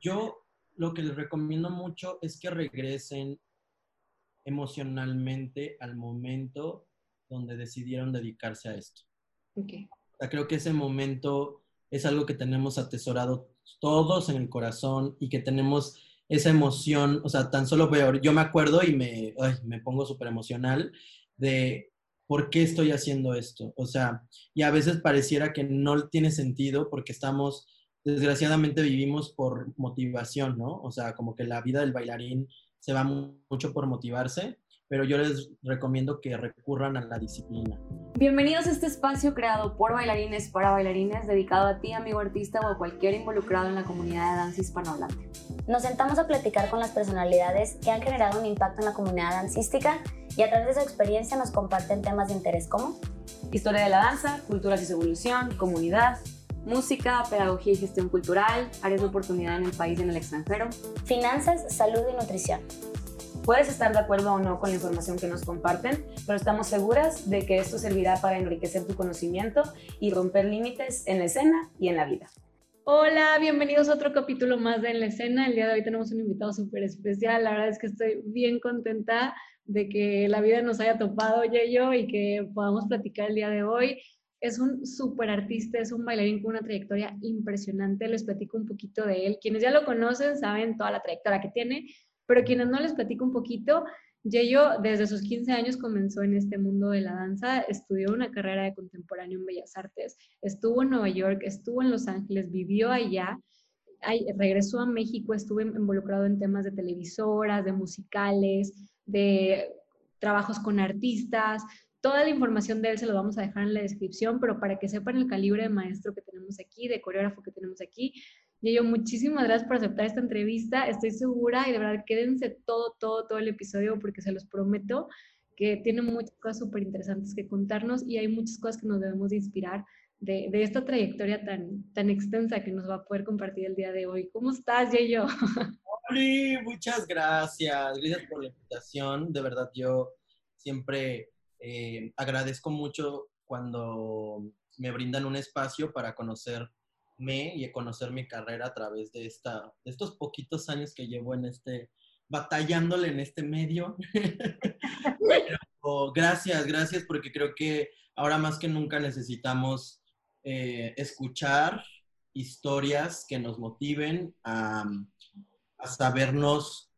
yo lo que les recomiendo mucho es que regresen emocionalmente al momento donde decidieron dedicarse a esto. Okay. creo que ese momento es algo que tenemos atesorado todos en el corazón y que tenemos esa emoción, o sea, tan solo veo, yo me acuerdo y me, me pongo súper emocional de por qué estoy haciendo esto. O sea, y a veces pareciera que no tiene sentido porque estamos, desgraciadamente vivimos por motivación, ¿no? O sea, como que la vida del bailarín se va mucho por motivarse pero yo les recomiendo que recurran a la disciplina. Bienvenidos a este espacio creado por bailarines para bailarines, dedicado a ti, amigo artista o a cualquier involucrado en la comunidad de danza hispanohablante. Nos sentamos a platicar con las personalidades que han generado un impacto en la comunidad dancística y a través de su experiencia nos comparten temas de interés como historia de la danza, culturas y su evolución, comunidad, música, pedagogía y gestión cultural, áreas de oportunidad en el país y en el extranjero, finanzas, salud y nutrición. Puedes estar de acuerdo o no con la información que nos comparten, pero estamos seguras de que esto servirá para enriquecer tu conocimiento y romper límites en la escena y en la vida. Hola, bienvenidos a otro capítulo más de En la escena. El día de hoy tenemos un invitado súper especial. La verdad es que estoy bien contenta de que la vida nos haya topado, yo y que podamos platicar el día de hoy. Es un súper artista, es un bailarín con una trayectoria impresionante. Les platico un poquito de él. Quienes ya lo conocen saben toda la trayectoria que tiene, pero quienes no les platico un poquito, Yeyo desde sus 15 años comenzó en este mundo de la danza, estudió una carrera de contemporáneo en Bellas Artes, estuvo en Nueva York, estuvo en Los Ángeles, vivió allá, regresó a México, estuvo involucrado en temas de televisoras, de musicales, de trabajos con artistas. Toda la información de él se lo vamos a dejar en la descripción, pero para que sepan el calibre de maestro que tenemos aquí, de coreógrafo que tenemos aquí, yo muchísimas gracias por aceptar esta entrevista. Estoy segura y de verdad quédense todo, todo, todo el episodio porque se los prometo que tiene muchas cosas súper interesantes que contarnos y hay muchas cosas que nos debemos de inspirar de, de, esta trayectoria tan, tan extensa que nos va a poder compartir el día de hoy. ¿Cómo estás, Yeyo? Hola, muchas gracias. Gracias por la invitación. De verdad, yo siempre eh, agradezco mucho cuando me brindan un espacio para conocer y conocer mi carrera a través de, esta, de estos poquitos años que llevo en este, batallándole en este medio. gracias, gracias, porque creo que ahora más que nunca necesitamos eh, escuchar historias que nos motiven a, a sabernos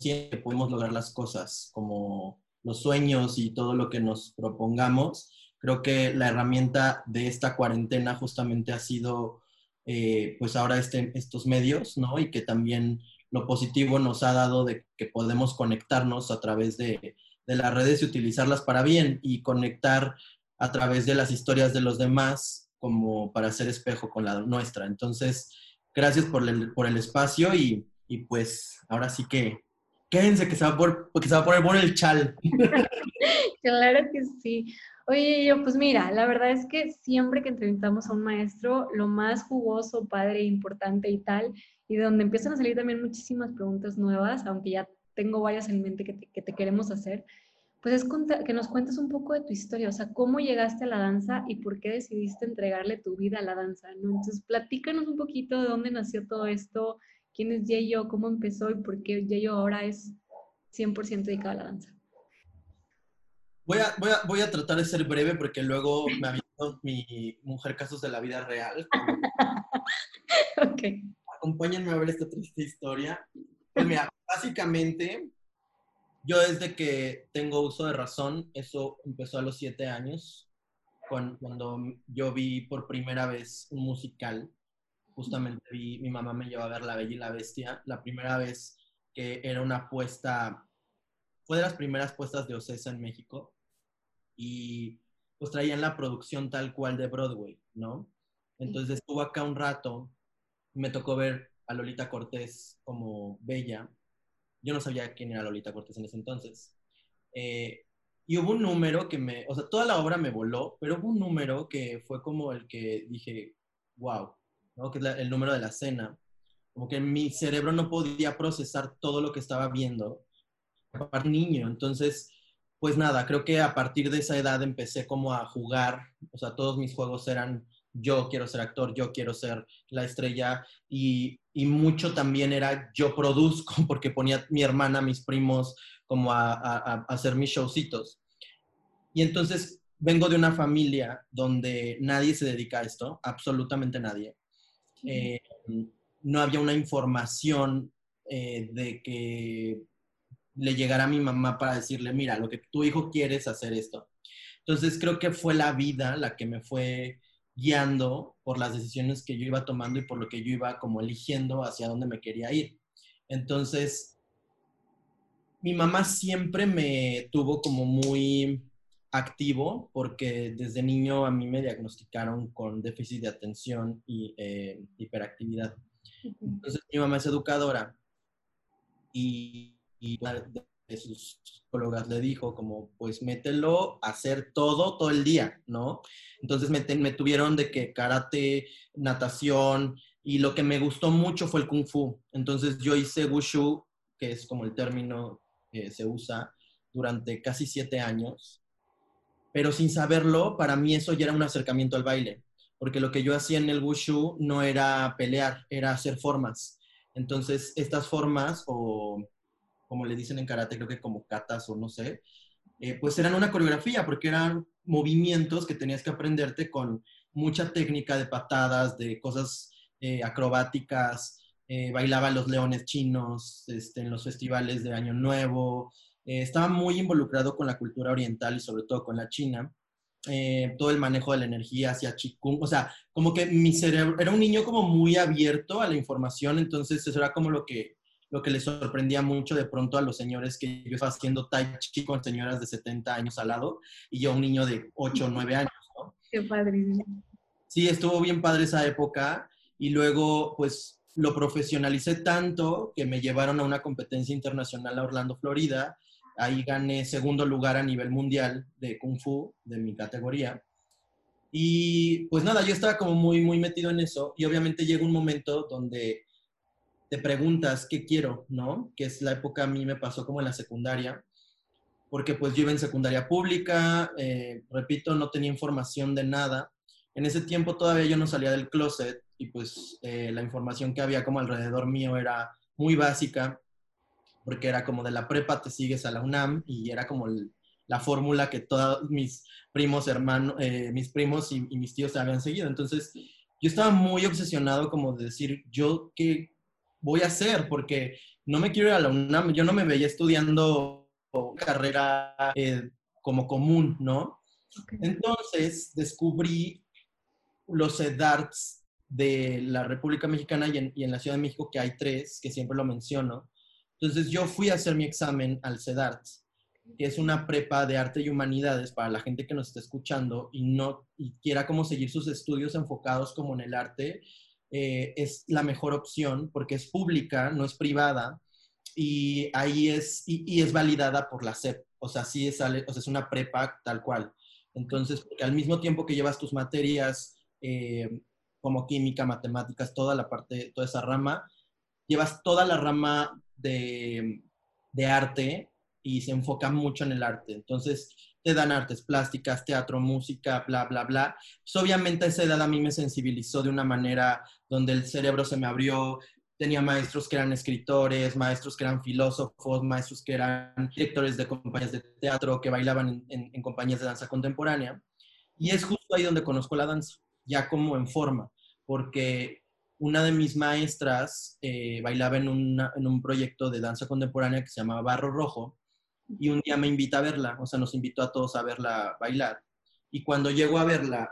que podemos lograr las cosas, como los sueños y todo lo que nos propongamos Creo que la herramienta de esta cuarentena justamente ha sido, eh, pues ahora este, estos medios, ¿no? Y que también lo positivo nos ha dado de que podemos conectarnos a través de, de las redes y utilizarlas para bien y conectar a través de las historias de los demás como para hacer espejo con la nuestra. Entonces, gracias por el, por el espacio y, y, pues ahora sí que quédense que se va a, porque se va a poner bueno el chal. claro que sí. Oye, yo, pues mira, la verdad es que siempre que entrevistamos a un maestro, lo más jugoso, padre, importante y tal, y de donde empiezan a salir también muchísimas preguntas nuevas, aunque ya tengo varias en mente que te, queremos hacer, pues es que nos cuentes un poco de tu historia, o sea, cómo llegaste a la danza y por qué decidiste entregarle tu vida a la danza, ¿no? Entonces, platícanos un poquito de dónde nació todo esto, quién es Yeyo, cómo empezó y por qué Yeyo ahora es 100% dedicado a la danza. Voy a, voy, a, voy a, tratar de ser breve porque luego me ha visto mi mujer casos de la vida real. ok. Acompáñenme a ver esta triste historia. Pues mira, básicamente, yo desde que tengo uso de razón, eso empezó a los siete años, cuando yo vi por primera vez un musical. Justamente vi, mi mamá me llevó a ver La Bella y la Bestia, la primera vez que era una apuesta, fue de las primeras puestas de Ocesa en México y pues traían la producción tal cual de Broadway, ¿no? Entonces estuvo acá un rato, me tocó ver a Lolita Cortés como Bella. Yo no sabía quién era Lolita Cortés en ese entonces. Eh, y hubo un número que me, o sea, toda la obra me voló, pero hubo un número que fue como el que dije, wow, ¿no? Que es el número de la cena. Como que mi cerebro no podía procesar todo lo que estaba viendo. Aparte, niño, entonces pues nada, creo que a partir de esa edad empecé como a jugar, o sea, todos mis juegos eran yo quiero ser actor, yo quiero ser la estrella y, y mucho también era yo produzco porque ponía mi hermana, mis primos como a, a, hacer mis showcitos. Y entonces vengo de una familia donde nadie se dedica a esto, absolutamente nadie. Eh, no había una información eh, de que le llegara a mi mamá para decirle, mira, lo que tu hijo quiere es hacer esto. Entonces creo que fue la vida la que me fue guiando por las decisiones que yo iba tomando y por lo que yo iba como eligiendo hacia dónde me quería ir. Entonces, mi mamá siempre me tuvo como muy activo porque desde niño a mí me diagnosticaron con déficit de atención y eh, hiperactividad. Entonces, mi mamá es educadora y, y de sus psicólogas le dijo como, pues mételo a hacer todo, todo el día, ¿no? Entonces me, me tuvieron de que karate, natación, y lo que me gustó mucho fue el kung fu. Entonces yo hice wushu, que es como el término que se usa, durante casi siete años. Pero sin saberlo, para mí eso ya era un acercamiento al baile, porque lo que yo hacía en el wushu no era pelear, era hacer formas. Entonces, estas formas o como le dicen en karate, creo que como katas o no sé, eh, pues eran una coreografía, porque eran movimientos que tenías que aprenderte con mucha técnica de patadas, de cosas eh, acrobáticas, eh, bailaba los leones chinos este, en los festivales de Año Nuevo, estaba muy involucrado con la cultura oriental y sobre todo con la China. todo el manejo de la energía hacia Qigong, o sea, como que mi cerebro, era un niño como muy abierto a la información, entonces eso era como lo que lo que les sorprendía mucho de pronto a los señores que yo estaba haciendo tai chi con señoras de 70 años al lado y yo un niño de 8 o 9 años, ¿no? Qué padrísimo. Sí, estuvo bien padre esa época y luego pues lo profesionalicé tanto que me llevaron a una competencia internacional a Orlando, Florida. Ahí gané segundo lugar a nivel mundial de Kung Fu, de mi categoría. Y pues nada, yo estaba como muy, muy metido en eso y obviamente llega un momento donde te preguntas qué quiero, ¿no? Que es la época a mí me pasó como en la secundaria, porque pues yo iba en secundaria pública, eh, repito, no tenía información de nada. En ese tiempo todavía yo no salía del closet y pues eh, la información que había como alrededor mío era muy básica, porque era como de la prepa te sigues a la UNAM y era como la fórmula que todos mis primos, hermanos, eh, mis primos y, y, mis tíos habían seguido. Entonces, yo estaba muy obsesionado como de decir, yo qué, voy a hacer, porque no me quiero ir a la UNAM, yo no me veía estudiando carrera eh, como común, ¿no? Entonces descubrí los EDARTS de la República Mexicana y en, la Ciudad de México, que hay tres, que siempre lo menciono. Entonces yo fui a hacer mi examen al CEDARTS, que es una prepa de arte y humanidades para la gente que nos está escuchando y no y quiera como seguir sus estudios enfocados como en el arte eh, es la mejor opción porque es pública, no es privada y ahí es, y, es validada por la SEP, o sea, sí es, o sea, es una prepa tal cual. Entonces, porque al mismo tiempo que llevas tus materias eh, como química, matemáticas, toda la parte, toda esa rama, llevas toda la rama de, de arte y se enfoca mucho en el arte. Entonces, te dan artes plásticas, teatro, música, bla, bla, bla. Pues obviamente a esa edad a mí me sensibilizó de una manera donde el cerebro se me abrió. Tenía maestros que eran escritores, maestros que eran filósofos, maestros que eran directores de compañías de teatro, que bailaban en, compañías de danza contemporánea. Y es justo ahí donde conozco la danza, ya como en forma, porque una de mis maestras eh, bailaba en, en un proyecto de danza contemporánea que se llamaba Barro Rojo, y un día me invita a verla, o sea, nos invitó a todos a verla bailar. Y cuando llego a verla,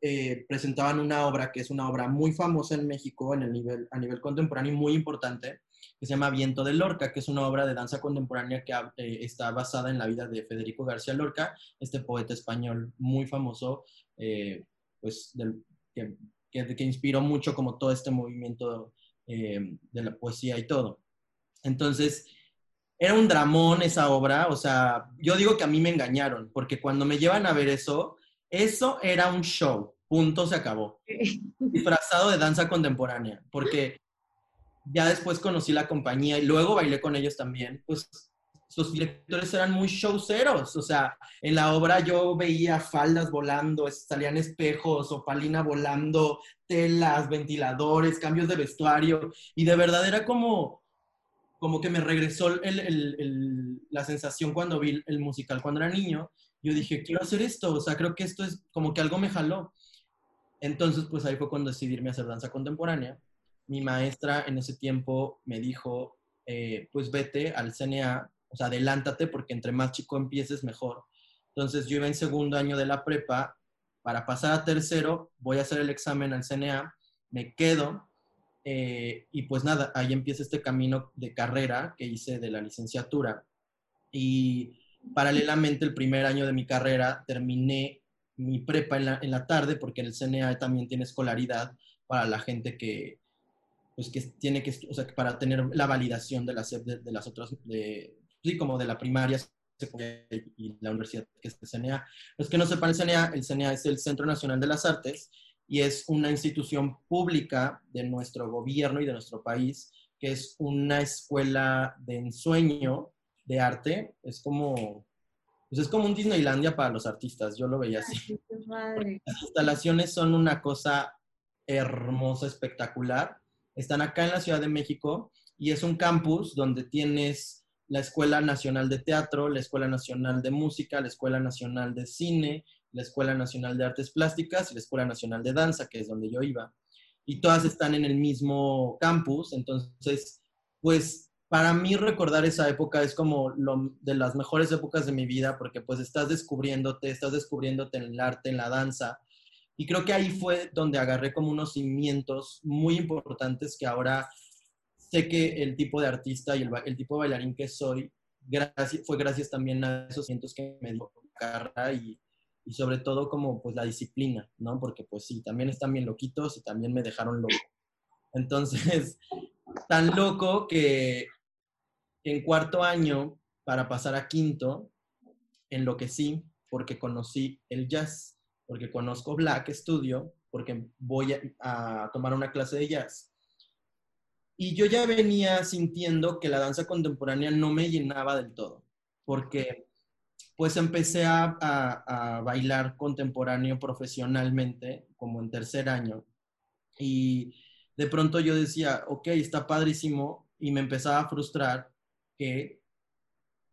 eh, presentaban una obra que es una obra muy famosa en México en el nivel, a nivel contemporáneo y muy importante, que se llama Viento de Lorca, que es una obra de danza contemporánea que eh, está basada en la vida de Federico García Lorca, este poeta español muy famoso, pues que, que, que, inspiró mucho como todo este movimiento de la poesía y todo. Entonces, era un dramón esa obra, o sea, yo digo que a mí me engañaron, porque cuando me llevan a ver eso, eso era un show, punto, se acabó. Disfrazado de danza contemporánea, porque ya después conocí la compañía y luego bailé con ellos también, pues sus directores eran muy showceros, o sea, en la obra yo veía faldas volando, salían espejos, opalina volando, telas, ventiladores, cambios de vestuario, y de verdad era como, como que me regresó la sensación cuando vi el musical cuando era niño. Yo dije, quiero hacer esto, o sea, creo que esto es como que algo me jaló. Entonces, pues ahí fue cuando decidí irme a hacer danza contemporánea. Mi maestra en ese tiempo me dijo, eh, pues vete al CNA, o sea, adelántate porque entre más chico empieces, mejor. Entonces yo iba en segundo año de la prepa, para pasar a tercero, voy a hacer el examen al CNA, me quedo eh, y pues nada, ahí empieza este camino de carrera que hice de la licenciatura. Y paralelamente, el primer año de mi carrera, terminé mi prepa en la, en la tarde, porque el CNA también tiene escolaridad para la gente que, pues que tiene que, o sea, para tener la validación de las, de, de las otras, sí, como de la primaria y la universidad, que es el CNA. Los que no sepan el CNA, el CNA es el Centro Nacional de las Artes y es una institución pública de nuestro gobierno y de nuestro país, que es una escuela de ensueño de arte. Es como, pues es como un Disneylandia para los artistas, yo lo veía así. Las instalaciones son una cosa hermosa, espectacular. Están acá en la Ciudad de México y es un campus donde tienes la Escuela Nacional de Teatro, la Escuela Nacional de Música, la Escuela Nacional de Cine, la Escuela Nacional de Artes Plásticas y la Escuela Nacional de Danza, que es donde yo iba. Y todas están en el mismo campus, entonces, pues para mí recordar esa época es como lo, de las mejores épocas de mi vida, porque pues estás descubriéndote, estás descubriéndote en el arte, en la danza. Y creo que ahí fue donde agarré como unos cimientos muy importantes que ahora sé que el tipo de artista y el, tipo de bailarín que soy gracias, fue gracias también a esos cimientos que me dio carrera y, y sobre todo como pues la disciplina, ¿no? Porque pues sí, también están bien loquitos y también me dejaron loco. Entonces, tan loco que en cuarto año, para pasar a quinto, enloquecí porque conocí el jazz, porque conozco Black Studio, porque voy a tomar una clase de jazz. Y yo ya venía sintiendo que la danza contemporánea no me llenaba del todo, porque pues empecé a, bailar contemporáneo profesionalmente, como en tercer año. Y de pronto yo decía, ok, está padrísimo, y me empezaba a frustrar que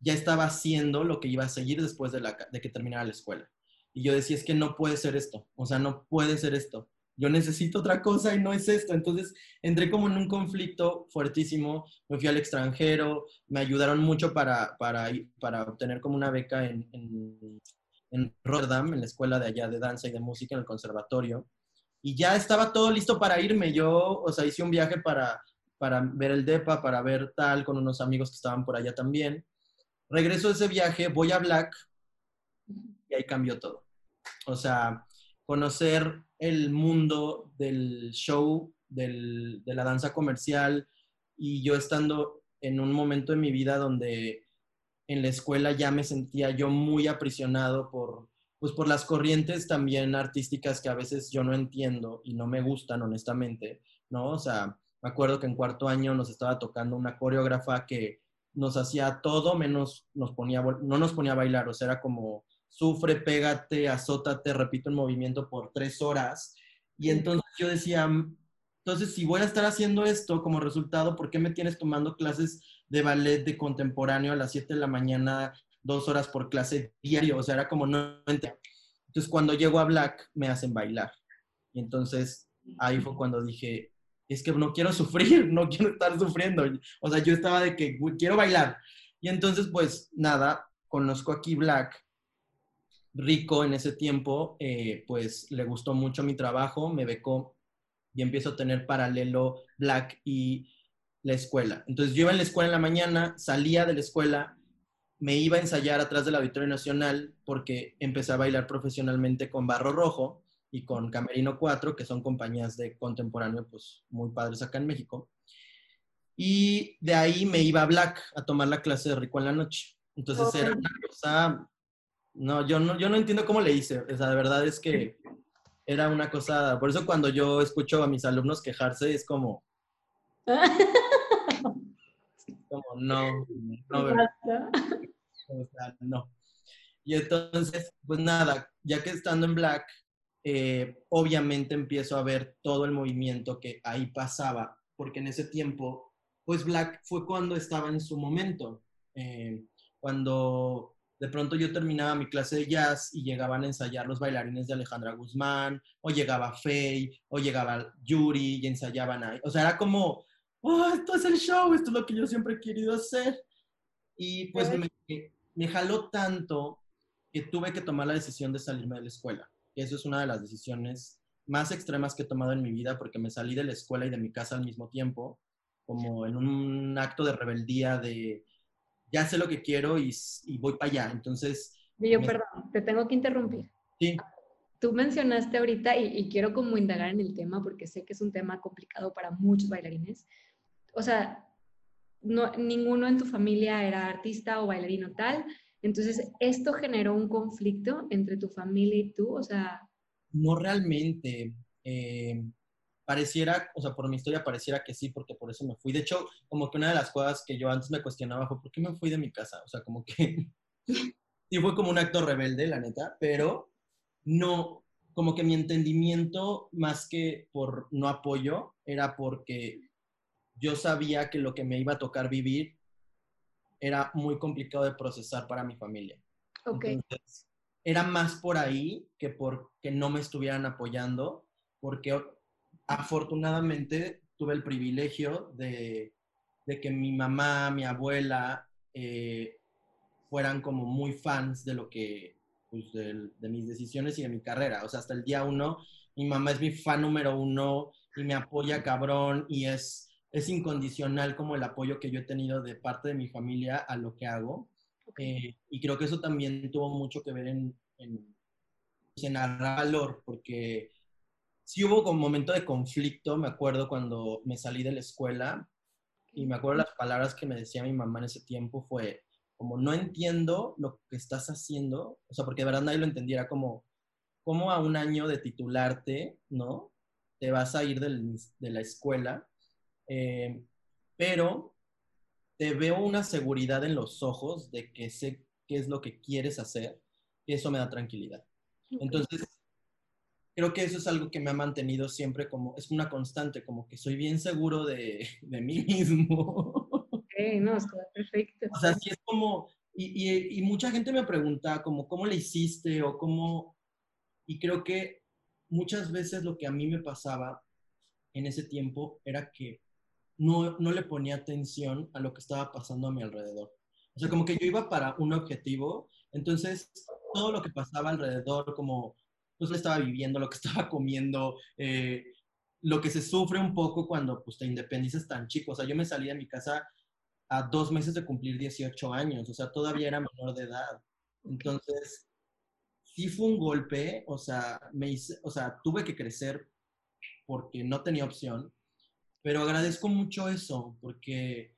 ya estaba haciendo lo que iba a seguir después de, de que terminara la escuela. Y yo decía, es que no puede ser esto, o sea, no puede ser esto. Yo necesito otra cosa y no es esto. Entonces entré como en un conflicto fuertísimo, me fui al extranjero, me ayudaron mucho para, para, para obtener como una beca en, en, en Rotterdam, en la escuela de allá de danza y de música, en el conservatorio. Y ya estaba todo listo para irme. Yo, o sea, hice un viaje para, para ver el DEPA, para ver tal, con unos amigos que estaban por allá también. Regreso de ese viaje, voy a Black y ahí cambió todo. O sea, conocer el mundo del show, del, de la danza comercial y yo estando en un momento de mi vida donde en la escuela ya me sentía yo muy aprisionado por, pues por las corrientes también artísticas que a veces yo no entiendo y no me gustan honestamente, ¿no? O sea, me acuerdo que en cuarto año nos estaba tocando una coreógrafa que nos hacía todo menos nos ponía, no nos ponía a bailar, o sea, era como sufre, pégate, azótate, repito el movimiento por tres horas. Y entonces yo decía, entonces si voy a estar haciendo esto como resultado, ¿por qué me tienes tomando clases de ballet de contemporáneo a las 7 de la mañana, dos horas por clase diario? O sea, era como no. Entonces cuando llego a Black me hacen bailar. Y entonces ahí fue cuando dije, es que no quiero sufrir, no quiero estar sufriendo. O sea, yo estaba de que quiero bailar. Y entonces, pues nada, conozco aquí Black Rico en ese tiempo, eh, pues le gustó mucho mi trabajo, me becó y empiezo a tener paralelo Black y la escuela. Entonces yo iba en la escuela en la mañana, salía de la escuela, me iba a ensayar atrás del Auditorio Nacional porque empecé a bailar profesionalmente con Barro Rojo y con Camerino 4, que son compañías de contemporáneo pues muy padres acá en México. Y de ahí me iba a Black a tomar la clase de Rico en la noche. Entonces era una cosa no, yo no, yo no entiendo cómo le hice. O sea, de verdad es que era una cosa. Por eso cuando yo escucho a mis alumnos quejarse es como. como, no, no, o sea, no. Y entonces, pues nada, ya que estando en Black, eh, obviamente empiezo a ver todo el movimiento que ahí pasaba, porque en ese tiempo, pues Black fue cuando estaba en su momento, eh, cuando de pronto yo terminaba mi clase de jazz y llegaban a ensayar los bailarines de Alejandra Guzmán, o llegaba Faye, o llegaba Yuri y ensayaban ahí. O sea, era como, oh, esto es el show, esto es lo que yo siempre he querido hacer. Y pues me, me jaló tanto que tuve que tomar la decisión de salirme de la escuela. Eso es una de las decisiones más extremas que he tomado en mi vida porque me salí de la escuela y de mi casa al mismo tiempo, como en un acto de rebeldía de ya sé lo que quiero y, voy para allá. Entonces... Yo, perdón, te tengo que interrumpir. Sí. Tú mencionaste ahorita, y, quiero como indagar en el tema, porque sé que es un tema complicado para muchos bailarines. O sea, no, ninguno en tu familia era artista o bailarino tal. Entonces, ¿esto generó un conflicto entre tu familia y tú? O sea... No realmente. Eh, pareciera, o sea, por mi historia pareciera que sí, porque por eso me fui. De hecho, como que una de las cosas que yo antes me cuestionaba fue, ¿por qué me fui de mi casa? O sea, como que sí fue como un acto rebelde, la neta, pero no, como que mi entendimiento, más que por no apoyo, era porque yo sabía que lo que me iba a tocar vivir era muy complicado de procesar para mi familia. Ok. Entonces, era más por ahí que porque no me estuvieran apoyando, porque afortunadamente tuve el privilegio de, que mi mamá, mi abuela, eh, fueran como muy fans de lo que, pues, de, mis decisiones y de mi carrera. O sea, hasta el día uno, mi mamá es mi fan número uno y me apoya cabrón y es, es incondicional como el apoyo que yo he tenido de parte de mi familia a lo que hago. Eh, y creo que eso también tuvo mucho que ver en, en, pues, en valor, porque sí hubo como un momento de conflicto, me acuerdo cuando me salí de la escuela y me acuerdo las palabras que me decía mi mamá en ese tiempo fue como no entiendo lo que estás haciendo, o sea, porque de verdad nadie lo entendiera como, como a un año de titularte, ¿no? Te vas a ir de la escuela, eh, pero te veo una seguridad en los ojos de que sé qué es lo que quieres hacer y eso me da tranquilidad. Entonces, creo que eso es algo que me ha mantenido siempre como, es una constante, como que soy bien seguro de, de mí mismo. Ok, no, está perfecto. O sea, sí es como, y, y, y, mucha gente me pregunta como, ¿cómo le hiciste? O cómo, y creo que muchas veces lo que a mí me pasaba en ese tiempo era que no, no le ponía atención a lo que estaba pasando a mi alrededor. O sea, como que yo iba para un objetivo, entonces todo lo que pasaba alrededor, como pues lo estaba viviendo, lo que estaba comiendo, eh, lo que se sufre un poco cuando pues, te independizas tan chico. O sea, yo me salí de mi casa a dos meses de cumplir 18 años, o sea, todavía era menor de edad. Entonces, sí fue un golpe, o sea, me hice, o sea, tuve que crecer porque no tenía opción, pero agradezco mucho eso, porque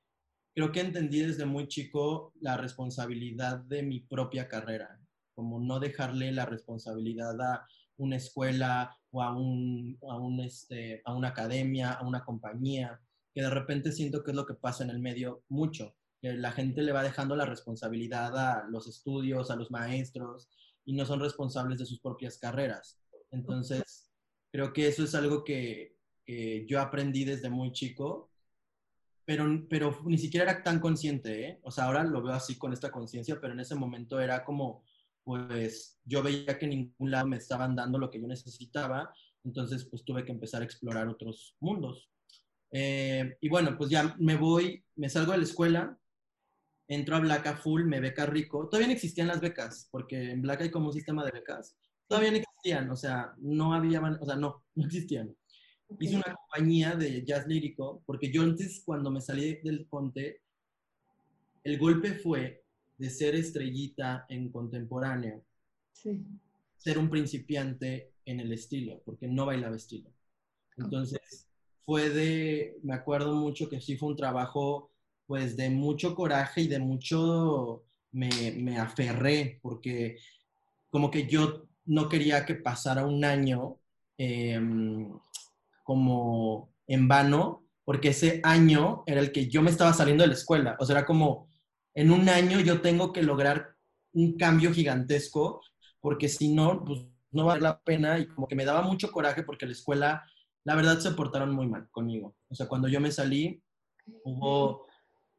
creo que entendí desde muy chico la responsabilidad de mi propia carrera como no dejarle la responsabilidad a una escuela o a, un, a, un este, a una academia, a una compañía, que de repente siento que es lo que pasa en el medio mucho, que la gente le va dejando la responsabilidad a los estudios, a los maestros, y no son responsables de sus propias carreras. Entonces, creo que eso es algo que, yo aprendí desde muy chico, pero, pero ni siquiera era tan consciente, ¿eh? O sea, ahora lo veo así con esta conciencia, pero en ese momento era como pues yo veía que en ningún lado me estaban dando lo que yo necesitaba, entonces pues tuve que empezar a explorar otros mundos. Eh, y bueno, pues ya me voy, me salgo de la escuela, entro a Black full, me beca rico. Todavía no existían las becas, porque en Black hay como un sistema de becas. Todavía no existían, o sea, no había, o sea, no, no existían. Hice una compañía de jazz lírico, porque yo antes, cuando me salí del Conte, el golpe fue de ser estrellita en contemporáneo, ser un principiante en el estilo, porque no bailaba estilo. Entonces, fue de, me acuerdo mucho que sí fue un trabajo, pues, de mucho coraje y de mucho, me, me aferré, porque como que yo no quería que pasara un año em, como en vano, porque ese año era el que yo me estaba saliendo de la escuela. O sea, era como, en un año yo tengo que lograr un cambio gigantesco, porque si no, pues no vale la pena y como que me daba mucho coraje porque la escuela, la verdad, se portaron muy mal conmigo. O sea, cuando yo me salí, hubo,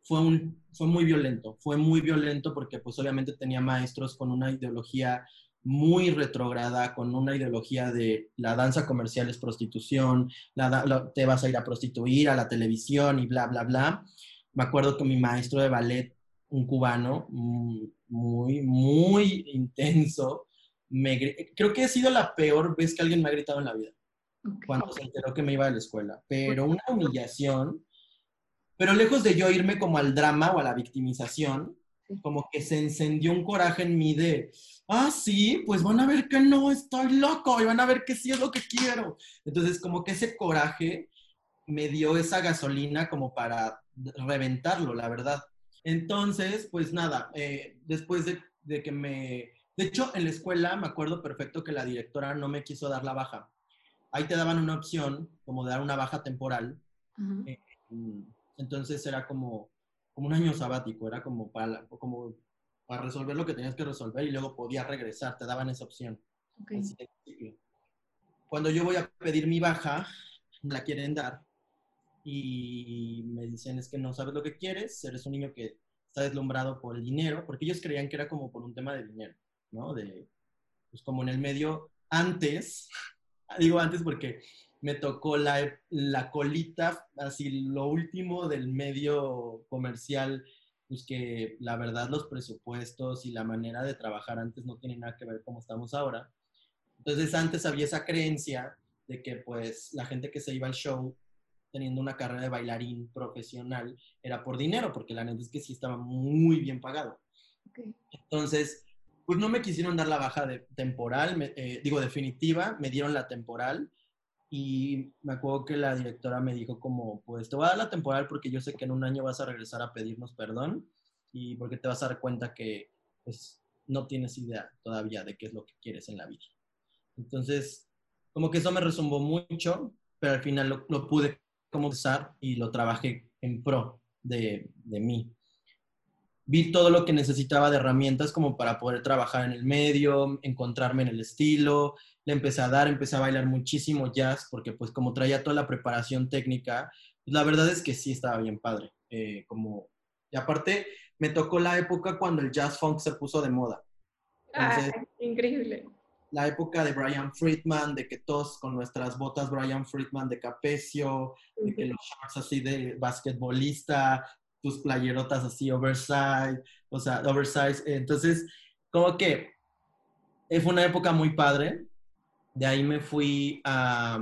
fue, un, fue muy violento, fue muy violento porque pues obviamente tenía maestros con una ideología muy retrograda, con una ideología de la danza comercial es prostitución, la, te vas a ir a prostituir a la televisión y bla, bla, bla. Me acuerdo que mi maestro de ballet, un cubano, mm, muy, muy intenso, me, creo que ha sido la peor vez que alguien me ha gritado en la vida, cuando se enteró que me iba a la escuela. Pero una humillación, pero lejos de yo irme como al drama o a la victimización, como que se encendió un coraje en mí de, ah, sí, pues van a ver que no estoy loco y van a ver que sí es lo que quiero. Entonces, como que ese coraje me dio esa gasolina como para reventarlo, la verdad. Entonces, pues nada, eh, después de, de, que me... De hecho, en la escuela me acuerdo perfecto que la directora no me quiso dar la baja. Ahí te daban una opción, como de dar una baja temporal. Eh, entonces era como, como un año sabático, era como para, como para resolver lo que tenías que resolver y luego podías regresar, te daban esa opción. Cuando yo voy a pedir mi baja, la quieren dar y me dicen es que no sabes lo que quieres, eres un niño que está deslumbrado por el dinero, porque ellos creían que era como por un tema de dinero, ¿no? De, pues como en el medio, antes, digo antes porque me tocó la, la colita, así lo último del medio comercial, pues que la verdad los presupuestos y la manera de trabajar antes no tienen nada que ver como estamos ahora. Entonces antes había esa creencia de que pues la gente que se iba al show teniendo una carrera de bailarín profesional era por dinero, porque la neta es que sí estaba muy bien pagado. Entonces, pues no me quisieron dar la baja de temporal, eh, digo definitiva, me dieron la temporal y me acuerdo que la directora me dijo como, pues te voy a dar la temporal porque yo sé que en un año vas a regresar a pedirnos perdón y porque te vas a dar cuenta que pues no tienes idea todavía de qué es lo que quieres en la vida. Entonces, como que eso me resumbó mucho, pero al final lo, lo pude como usar y lo trabajé en pro de, de mí vi todo lo que necesitaba de herramientas como para poder trabajar en el medio, encontrarme en el estilo, le empecé a dar, empecé a bailar muchísimo jazz, porque pues como traía toda la preparación técnica, pues, la verdad es que sí estaba bien padre. Eh, como, y aparte, me tocó la época cuando el jazz funk se puso de moda. ah, increíble. La época de Brian Friedman, de que todos con nuestras botas Brian Friedman de Capecio, de que los shorts así de basquetbolista, tus playerotas así oversize, o sea, oversize. Entonces, como que eh, fue una época muy padre. De ahí me fui a,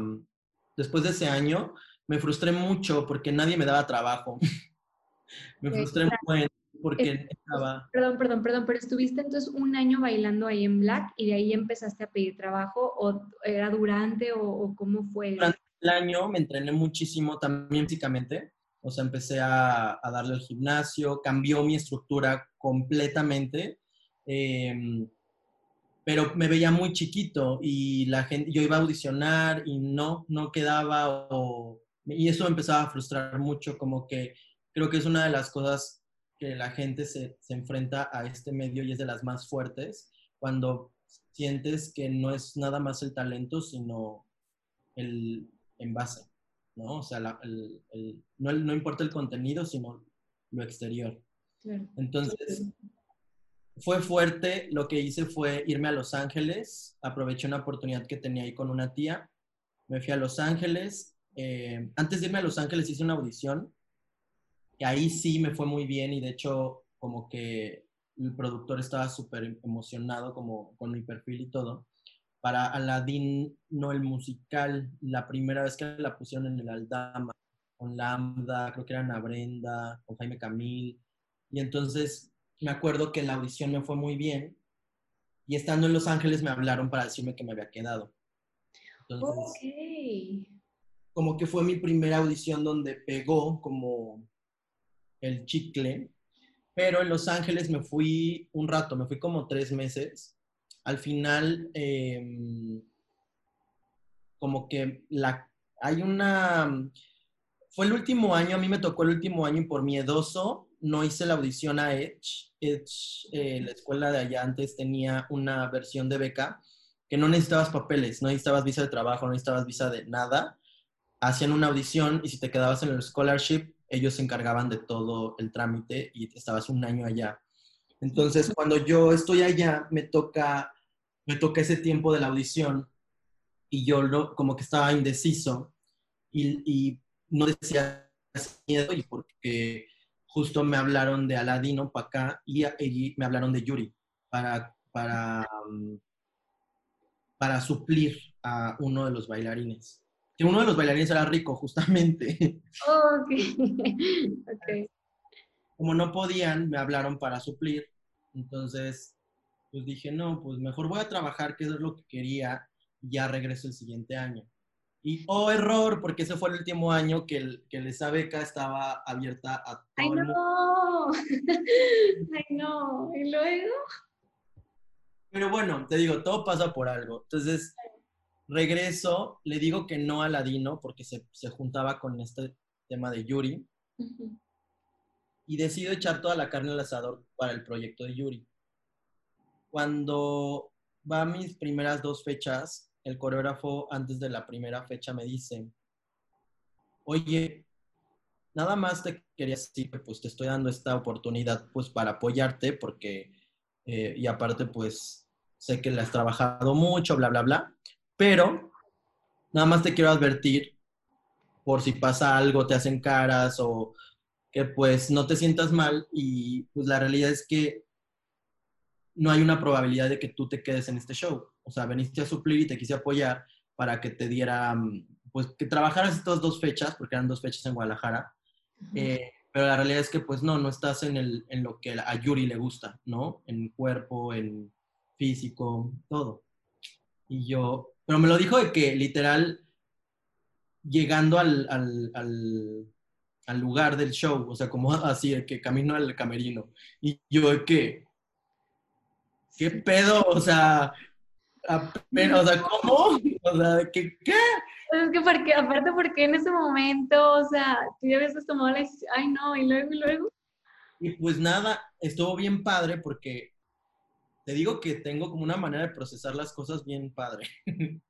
después de ese año, me frustré mucho porque nadie me daba trabajo. me frustré mucho porque estaba... Perdón, perdón, perdón, pero estuviste entonces un año bailando ahí en Black y de ahí empezaste a pedir trabajo o era durante o, cómo fue? Durante el año me entrené muchísimo también físicamente o sea, empecé a, darle al gimnasio, cambió mi estructura completamente, em, pero me veía muy chiquito y la gente, yo iba a audicionar y no, no quedaba, y eso me empezaba a frustrar mucho, como que creo que es una de las cosas que la gente se, se enfrenta a este medio y es de las más fuertes, cuando sientes que no es nada más el talento, sino el envase. ¿no? O sea, no, importa el contenido, sino lo exterior. Entonces, fue fuerte. Lo que hice fue irme a Los Ángeles. Aproveché una oportunidad que tenía ahí con una tía. Me fui a Los Ángeles. Eh, antes de irme a Los Ángeles hice una audición. Y ahí sí me fue muy bien y de hecho como que el productor estaba súper emocionado como con mi perfil y todo para Aladdin, no el musical, la primera vez que la pusieron en el Aldama, con Lambda, creo que era Ana Brenda, con Jaime Camil. Y entonces me acuerdo que la audición me fue muy bien. Y estando en Los Ángeles me hablaron para decirme que me había quedado. Entonces, Como que fue mi primera audición donde pegó como el chicle. Pero en Los Ángeles me fui un rato, me fui como tres meses al final, em, como que la, hay una... fue el último año, a mí me tocó el último año y por miedoso no hice la audición a Edge. Edge, eh, la escuela de allá antes tenía una versión de beca que no necesitabas papeles, no necesitabas visa de trabajo, no necesitabas visa de nada. Hacían una audición y si te quedabas en el scholarship, ellos se encargaban de todo el trámite y estabas un año allá. Entonces, cuando yo estoy allá, me toca, me toca ese tiempo de la audición y yo lo, como que estaba indeciso y, y no decía miedo y porque justo me hablaron de Aladino para acá y, me hablaron de Yuri para, para, um, para suplir a uno de los bailarines. Que uno de los bailarines era rico, justamente. ok. okay. Como no podían, me hablaron para suplir. Entonces, pues dije, no, pues mejor voy a trabajar, que es lo que quería, y ya regreso el siguiente año. Y, oh, error, porque ese fue el último año que, el, que esa beca estaba abierta a todo ¡Ay, no! ¡Ay, no! ¿Y luego? Pero bueno, te digo, todo pasa por algo. Entonces, regreso, le digo que no a Ladino porque se, se juntaba con este tema de Yuri. Y decido echar toda la carne al asador para el proyecto de Yuri. Cuando va a mis primeras dos fechas, el coreógrafo antes de la primera fecha me dice, oye, nada más te quería decir que pues te estoy dando esta oportunidad pues para apoyarte porque, eh, y aparte pues sé que le has trabajado mucho, bla, bla, bla, pero nada más te quiero advertir por si pasa algo, te hacen caras o que pues no te sientas mal y pues la realidad es que no hay una probabilidad de que tú te quedes en este show. O sea, veniste a suplir y te quise apoyar para que te diera, pues que trabajaras estas dos fechas, porque eran dos fechas en Guadalajara. Eh, pero la realidad es que pues no, no estás en, el, en lo que a Yuri le gusta, ¿no? En cuerpo, en físico, todo. Y yo, pero me lo dijo de que literal, llegando al, al, al, al lugar del show, o sea, como así, de que camino al camerino. Y yo de que, ¿qué pedo? O sea, pero, o sea, ¿cómo? O sea, ¿qué? ¿qué? Es que porque, aparte, porque en ese momento, o sea, tú ya habías tomado la decisión, ay no, y luego, y luego. Y pues nada, estuvo bien padre porque te digo que tengo como una manera de procesar las cosas bien padre.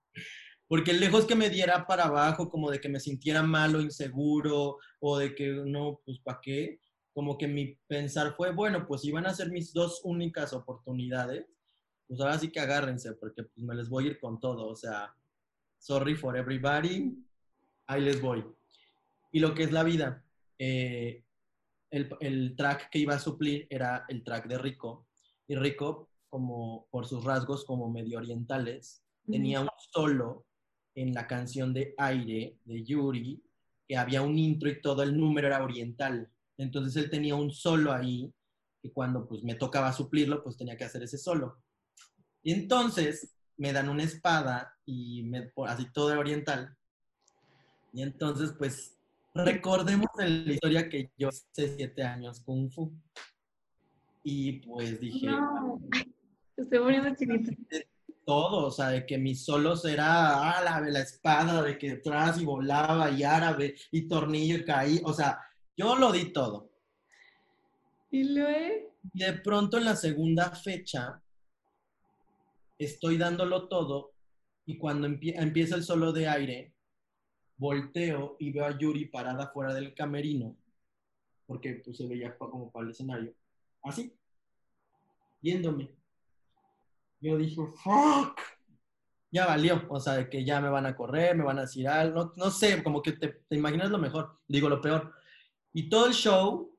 porque lejos que me diera para abajo, como de que me sintiera mal o inseguro, o de que no, pues ¿para qué? Como que mi pensar fue, bueno, pues iban a ser mis dos únicas oportunidades pues ahora sí que agárrense, porque pues me les voy a ir con todo, o sea, sorry for everybody, ahí les voy. Y lo que es la vida, eh, el, track que iba a suplir era el track de Rico, y Rico, como por sus rasgos como medio orientales, tenía un solo en la canción de Aire de Yuri, que había un intro y todo el número era oriental. Entonces él tenía un solo ahí, que cuando pues me tocaba suplirlo, pues tenía que hacer ese solo. Y entonces me dan una espada y me, así todo oriental. Y entonces, pues, recordemos en la historia que yo hace siete años Kung Fu. Y pues dije... No, estoy muriendo chiquito. Todo, o sea, de que mis solos era ah, la, espada, de que atrás y volaba y árabe y tornillo y caí. O sea, yo lo di todo. ¿Y luego? De pronto en la segunda fecha estoy dándolo todo y cuando empieza el solo de aire, volteo y veo a Yuri parada fuera del camerino, porque pues se veía como para el escenario, así, viéndome. Yo dije, fuck, ya valió, o sea, que ya me van a correr, me van a decir algo, no, sé, como que te, te imaginas lo mejor, digo lo peor. Y todo el show,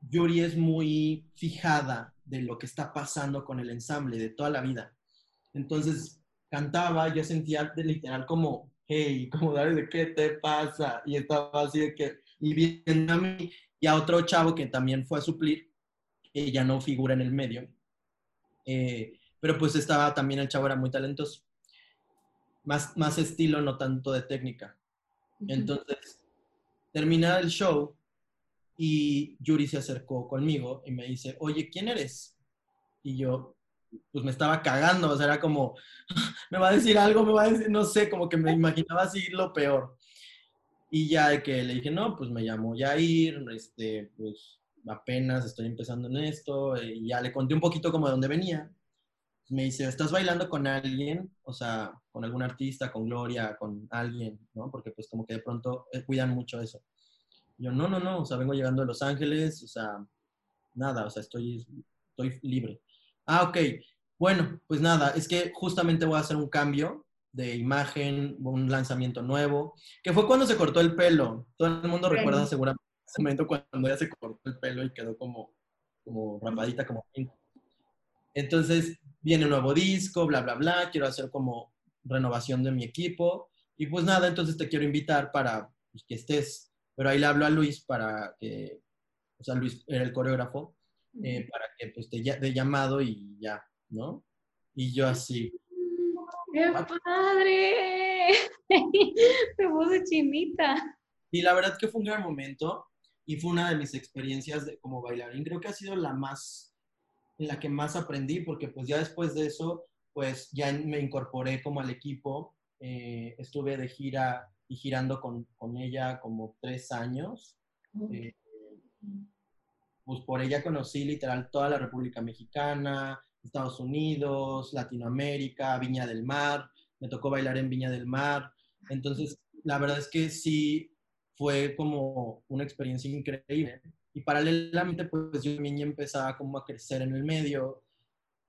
Yuri es muy fijada de lo que está pasando con el ensamble de toda la vida. Entonces cantaba, yo sentía de literal como, hey, como de qué te pasa, y estaba así de que, y viendo a mí y a otro chavo que también fue a suplir, ya no figura en el medio, eh, pero pues estaba también el chavo era muy talentoso, más, más estilo, no tanto de técnica. Entonces, termina el show y Yuri se acercó conmigo y me dice, oye, ¿quién eres? Y yo, pues me estaba cagando, o sea, era como, me va a decir algo, me va a decir, no sé, como que me imaginaba así lo peor. Y ya de que le dije, no, pues me llamo Jair, este, pues apenas estoy empezando en esto, y ya le conté un poquito como de dónde venía. Me dice, ¿estás bailando con alguien? O sea, con algún artista, con Gloria, con alguien, ¿no? Porque pues como que de pronto eh, cuidan mucho eso. Yo, no, no, no, o sea, vengo llegando de Los Ángeles, o sea, nada, o sea, estoy, estoy libre. Ah, ok. Bueno, pues nada, es que justamente voy a hacer un cambio de imagen, un lanzamiento nuevo, que fue cuando se cortó el pelo. Todo el mundo recuerda seguramente ese momento cuando ella se cortó el pelo y quedó como, como rapadita, como Entonces, viene un nuevo disco, bla, bla, bla, quiero hacer como renovación de mi equipo. Y pues nada, entonces te quiero invitar para pues, que estés pero ahí le hablo a Luis para que, o sea, Luis era el coreógrafo, eh, para que pues te de llamado y ya, ¿no? Y yo así. ¡Qué ah. padre! Me puse chinita. Y la verdad que fue un gran momento y fue una de mis experiencias de, como bailarín. Creo que ha sido la más, en la que más aprendí, porque pues ya después de eso, pues ya me incorporé como al equipo. Eh, estuve de gira y girando con, con ella como tres años. Eh, pues por ella conocí literal toda la República Mexicana, Estados Unidos, Latinoamérica, Viña del Mar, me tocó bailar en Viña del Mar. Entonces, la verdad es que sí fue como una experiencia increíble. Y paralelamente, pues yo también empezaba como a crecer en el medio.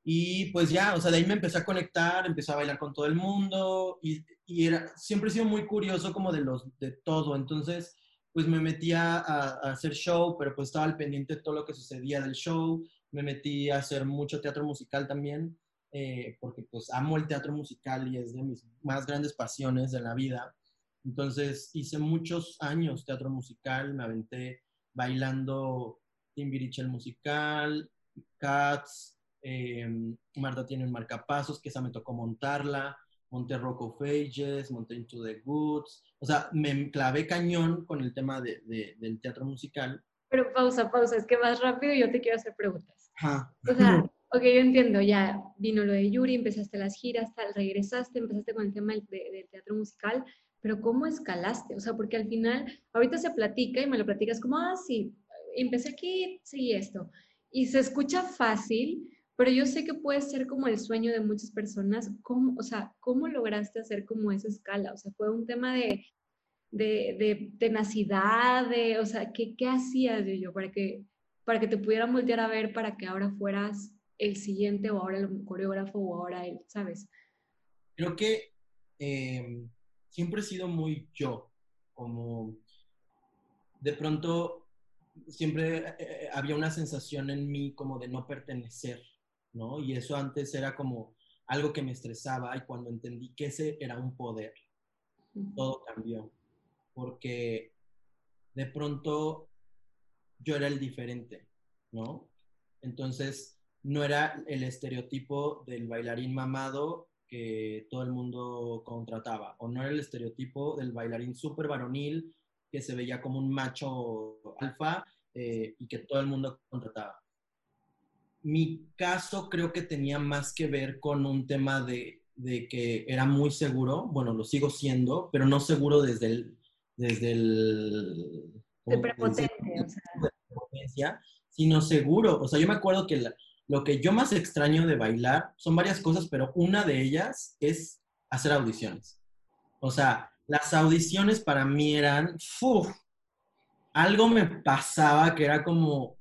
Y pues ya, o sea, de ahí me empecé a conectar, empecé a bailar con todo el mundo y, y era, siempre he sido muy curioso como de, los, de todo. Entonces, pues me metía a, hacer show, pero pues estaba al pendiente de todo lo que sucedía del show. Me metí a hacer mucho teatro musical también, eh, porque pues amo el teatro musical y es de mis más grandes pasiones de la vida. Entonces hice muchos años teatro musical, me aventé bailando Timbiriche el musical, Cats, eh, Marta tiene un marcapasos, que esa me tocó montarla, monté Rock of Ages, monté Into the Goods, o sea, me clavé cañón con el tema de, del teatro musical. Pero pausa, pausa, es que vas rápido y yo te quiero hacer preguntas. Ajá. O sea, ok, yo entiendo, ya vino lo de Yuri, empezaste las giras, tal, regresaste, empezaste con el tema del, del teatro musical, pero ¿cómo escalaste? O sea, porque al final, ahorita se platica y me lo platicas como, ah, sí, empecé aquí, sí, esto. Y se escucha fácil, pero yo sé que puede ser como el sueño de muchas personas. ¿Cómo, o sea, ¿cómo lograste hacer como esa escala? O sea, fue un tema de, de, de tenacidad, de, o sea, ¿qué, qué hacías yo para que, para que te pudieran voltear a ver para que ahora fueras el siguiente o ahora el coreógrafo o ahora él, ¿sabes? Creo que em, siempre he sido muy yo, como de pronto siempre eh, eh, había una sensación en mí como de no pertenecer, ¿no? Y eso antes era como algo que me estresaba y cuando entendí que ese era un poder, todo cambió, porque de pronto yo era el diferente, ¿no? Entonces, no era el estereotipo del bailarín mamado que todo el mundo contrataba, o no era el estereotipo del bailarín súper varonil que se veía como un macho alfa eh, y que todo el mundo contrataba. Mi caso creo que tenía más que ver con un tema de, que era muy seguro, bueno, lo sigo siendo, pero no seguro desde el... Desde el de prepotencia, sino seguro. O sea, yo me acuerdo que lo que yo más extraño de bailar son varias cosas, pero una de ellas es hacer audiciones. O sea, las audiciones para mí eran, algo me pasaba que era como,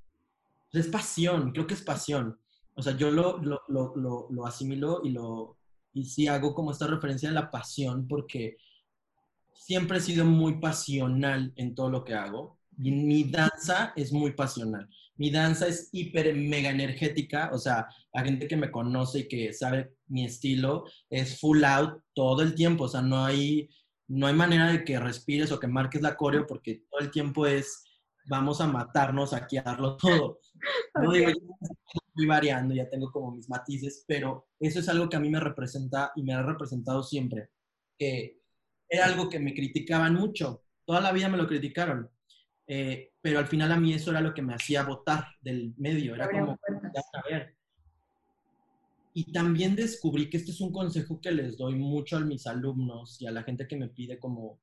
es pasión, creo que es pasión. O sea, yo lo, lo, lo, lo, asimilo y, lo, y sí hago como esta referencia de la pasión porque siempre he sido muy pasional en todo lo que hago. Y mi danza es muy pasional. Mi danza es hiper mega energética, o sea, la gente que me conoce y que sabe mi estilo es full out todo el tiempo, o sea, no hay, no hay manera de que respires o que marques la coreo porque todo el tiempo es vamos a matarnos a darlo todo. No digo, estoy variando, ya tengo como mis matices, pero eso es algo que a mí me representa y me ha representado siempre. Que era algo que me criticaban mucho. Toda la vida me lo criticaron. Eh, pero al final a mí eso era lo que me hacía votar del medio. Era como, a ver. Y también descubrí que este es un consejo que les doy mucho a mis alumnos y a la gente que me pide como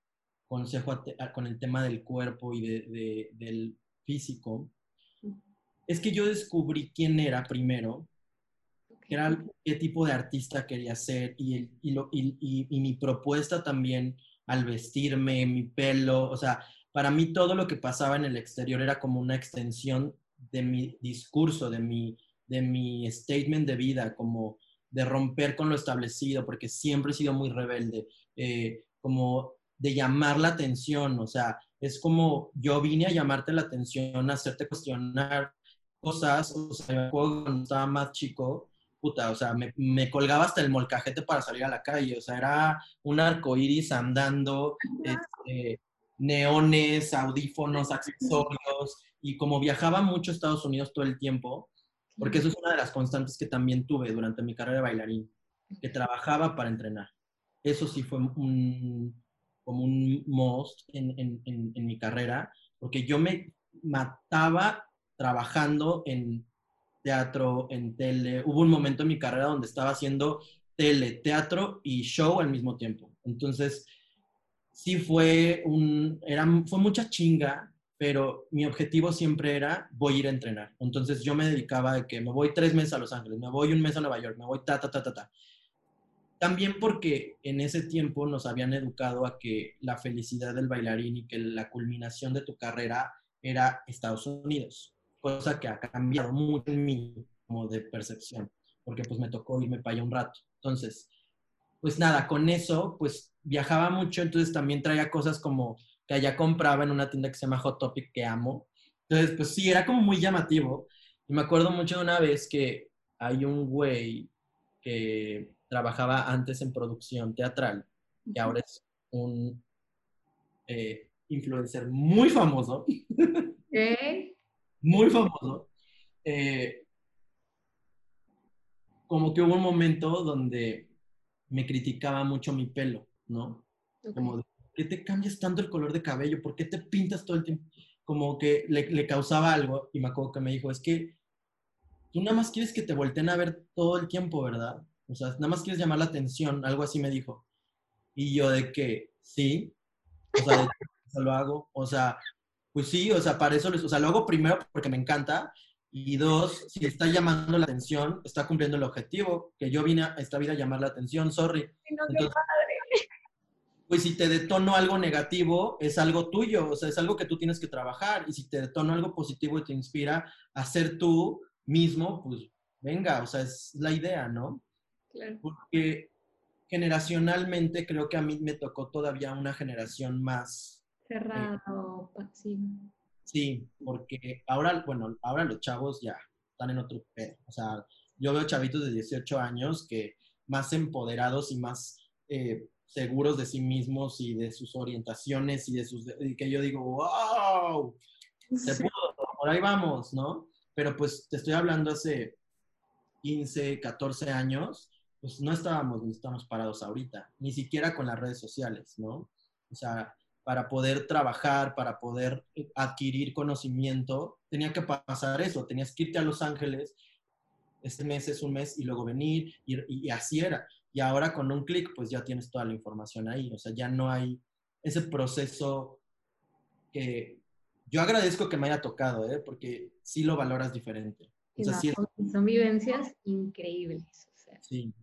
consejo con el tema del cuerpo y de, del físico, es que yo descubrí quién era primero, era qué tipo de artista quería ser y, y, lo, y, y, mi propuesta también al vestirme, mi pelo, o sea, para mí todo lo que pasaba en el exterior era como una extensión de mi discurso, de mi, de mi statement de vida, como de romper con lo establecido, porque siempre he sido muy rebelde, eh, como de llamar la atención, o sea, es como yo vine a llamarte la atención, a hacerte cuestionar cosas, o sea, cuando estaba más chico, puta, o sea, me, colgaba hasta el molcajete para salir a la calle, o sea, era un arco iris andando, este, neones, audífonos, accesorios, y como viajaba mucho a Estados Unidos todo el tiempo, porque eso es una de las constantes que también tuve durante mi carrera de bailarín, que trabajaba para entrenar. Eso sí fue un, como un most en, en, en, mi carrera, porque yo me mataba trabajando en teatro, en tele. Hubo un momento en mi carrera donde estaba haciendo tele, teatro y show al mismo tiempo. Entonces, sí fue un, era, fue mucha chinga, pero mi objetivo siempre era, voy a ir a entrenar. Entonces yo me dedicaba de que me voy tres meses a Los Ángeles, me voy un mes a Nueva York, me voy ta, ta, ta, ta, ta. También porque en ese tiempo nos habían educado a que la felicidad del bailarín y que la culminación de tu carrera era Estados Unidos, cosa que ha cambiado mucho en mí como de percepción, porque pues me tocó irme para allá un rato. Entonces, pues nada, con eso, pues viajaba mucho, entonces también traía cosas como que allá compraba en una tienda que se llama Hot Topic, que amo. Entonces, pues sí, era como muy llamativo. Y me acuerdo mucho de una vez que hay un güey que trabajaba antes en producción teatral, que ahora es un eh, influencer muy famoso. ¿Qué? muy famoso. Eh, como que hubo un momento donde me criticaba mucho mi pelo, ¿no? Como qué te cambias tanto el color de cabello? ¿Por qué te pintas todo el tiempo? Como que le, causaba algo y me acuerdo que me dijo, es que tú nada más quieres que te volteen a ver todo el tiempo, ¿verdad? O sea, nada más quieres llamar la atención, algo así me dijo. Y yo de que, sí, o sea, de lo hago, o sea, pues sí, o sea, para eso, o sea, lo hago primero porque me encanta y dos, si está llamando la atención, está cumpliendo el objetivo, que yo vine a esta vida a llamar la atención, sorry. Entonces, pues si te detono algo negativo, es algo tuyo, o sea, es algo que tú tienes que trabajar. Y si te detono algo positivo y te inspira a ser tú mismo, pues venga, o sea, es la idea, ¿no? Claro. Porque generacionalmente creo que a mí me tocó todavía una generación más... Cerrado, pasivo. Sí, porque ahora, bueno, ahora los chavos ya están en otro pedo. O sea, yo veo chavitos de 18 años que más empoderados y más eh, seguros de sí mismos y de sus orientaciones y de sus, que yo digo, wow, se pudo, por ahí vamos, ¿no? Pero pues te estoy hablando hace 15, 14 años, pues no estábamos donde estamos parados ahorita, ni siquiera con las redes sociales, ¿no? O sea, para poder trabajar, para poder adquirir conocimiento, tenía que pasar eso, tenías que irte a Los Ángeles, este mes es un mes y luego venir, y así era. Y ahora con un clic, pues ya tienes toda la información ahí. O sea, ya no hay ese proceso que yo agradezco que me haya tocado, ¿eh? porque sí lo valoras diferente. Son vivencias increíbles. sí.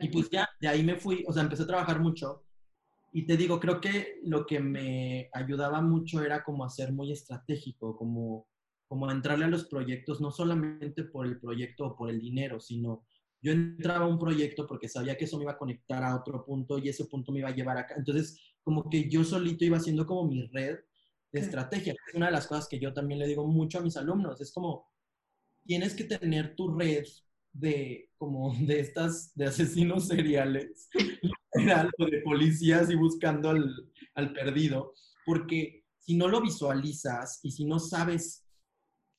Y pues ya, de ahí me fui, o sea, empecé a trabajar mucho. Y te digo, creo que lo que me ayudaba mucho era como a ser muy estratégico, como, como entrarle a los proyectos, no solamente por el proyecto o por el dinero, sino yo entraba a un proyecto porque sabía que eso me iba a conectar a otro punto y ese punto me iba a llevar acá. Entonces, como que yo solito iba haciendo como mi red de estrategia. Es una de las cosas que yo también le digo mucho a mis alumnos. Es como, tienes que tener tu red de, como de estas, de asesinos seriales, de policías y buscando al, al perdido. Porque si no lo visualizas y si no sabes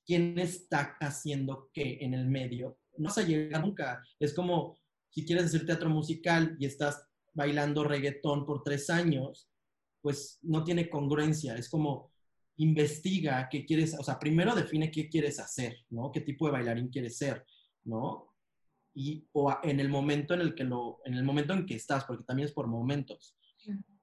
quién está haciendo qué en el medio, no vas a llegar nunca. Es como si quieres hacer teatro musical y estás bailando reggaetón por tres años, pues no tiene congruencia. Es como investiga qué quieres, o sea, primero define qué quieres hacer, ¿no? ¿Qué tipo de bailarín quieres ser, ¿no? Y o en el momento en el que lo, en el momento en que estás, porque también es por momentos.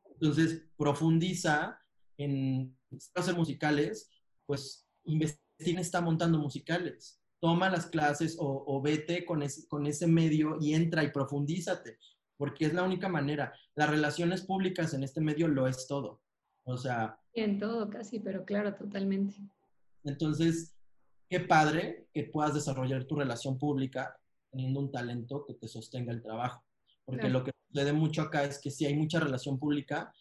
Entonces, profundiza en clases musicales, pues investiga está montando musicales. Toma las clases o, vete con, con ese medio y entra y profundízate, porque es la única manera. Las relaciones públicas en este medio lo es todo. O sea... En todo casi, pero claro, totalmente. Entonces, qué padre que puedas desarrollar tu relación pública teniendo un talento que te sostenga el trabajo. Porque lo que sucede mucho acá es que si hay mucha relación pública,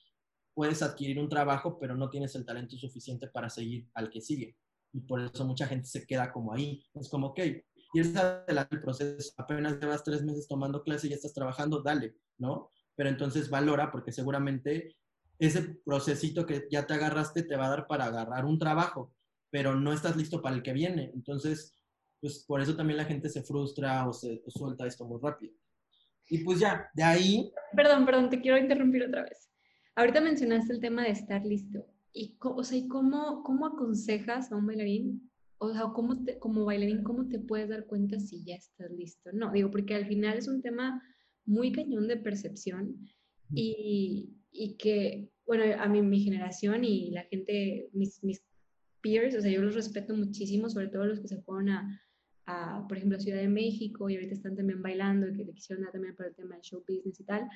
puedes adquirir un trabajo, pero no tienes el talento suficiente para seguir al que sigue. Y por eso mucha gente se queda como ahí. Es como, ok, y es adelante el proceso, apenas llevas tres meses tomando clase y ya estás trabajando, dale, ¿no? Pero entonces valora porque seguramente ese procesito que ya te agarraste te va a dar para agarrar un trabajo, pero no estás listo para el que viene. Entonces, pues por eso también la gente se frustra o se suelta esto muy rápido. Y pues ya, de ahí... Perdón, perdón, te quiero interrumpir otra vez. Ahorita mencionaste el tema de estar listo. ¿Y, o sea, ¿y cómo, cómo aconsejas a un bailarín? O sea, ¿cómo te, como bailarín, ¿cómo te puedes dar cuenta si ya estás listo? No, digo, porque al final es un tema muy cañón de percepción y, y que, bueno, a mí, mi generación y la gente, mis, mis peers, o sea, yo los respeto muchísimo, sobre todo los que se fueron a, a, por ejemplo, a Ciudad de México y ahorita están también bailando y que le quisieron dar también para el tema del show business y tal,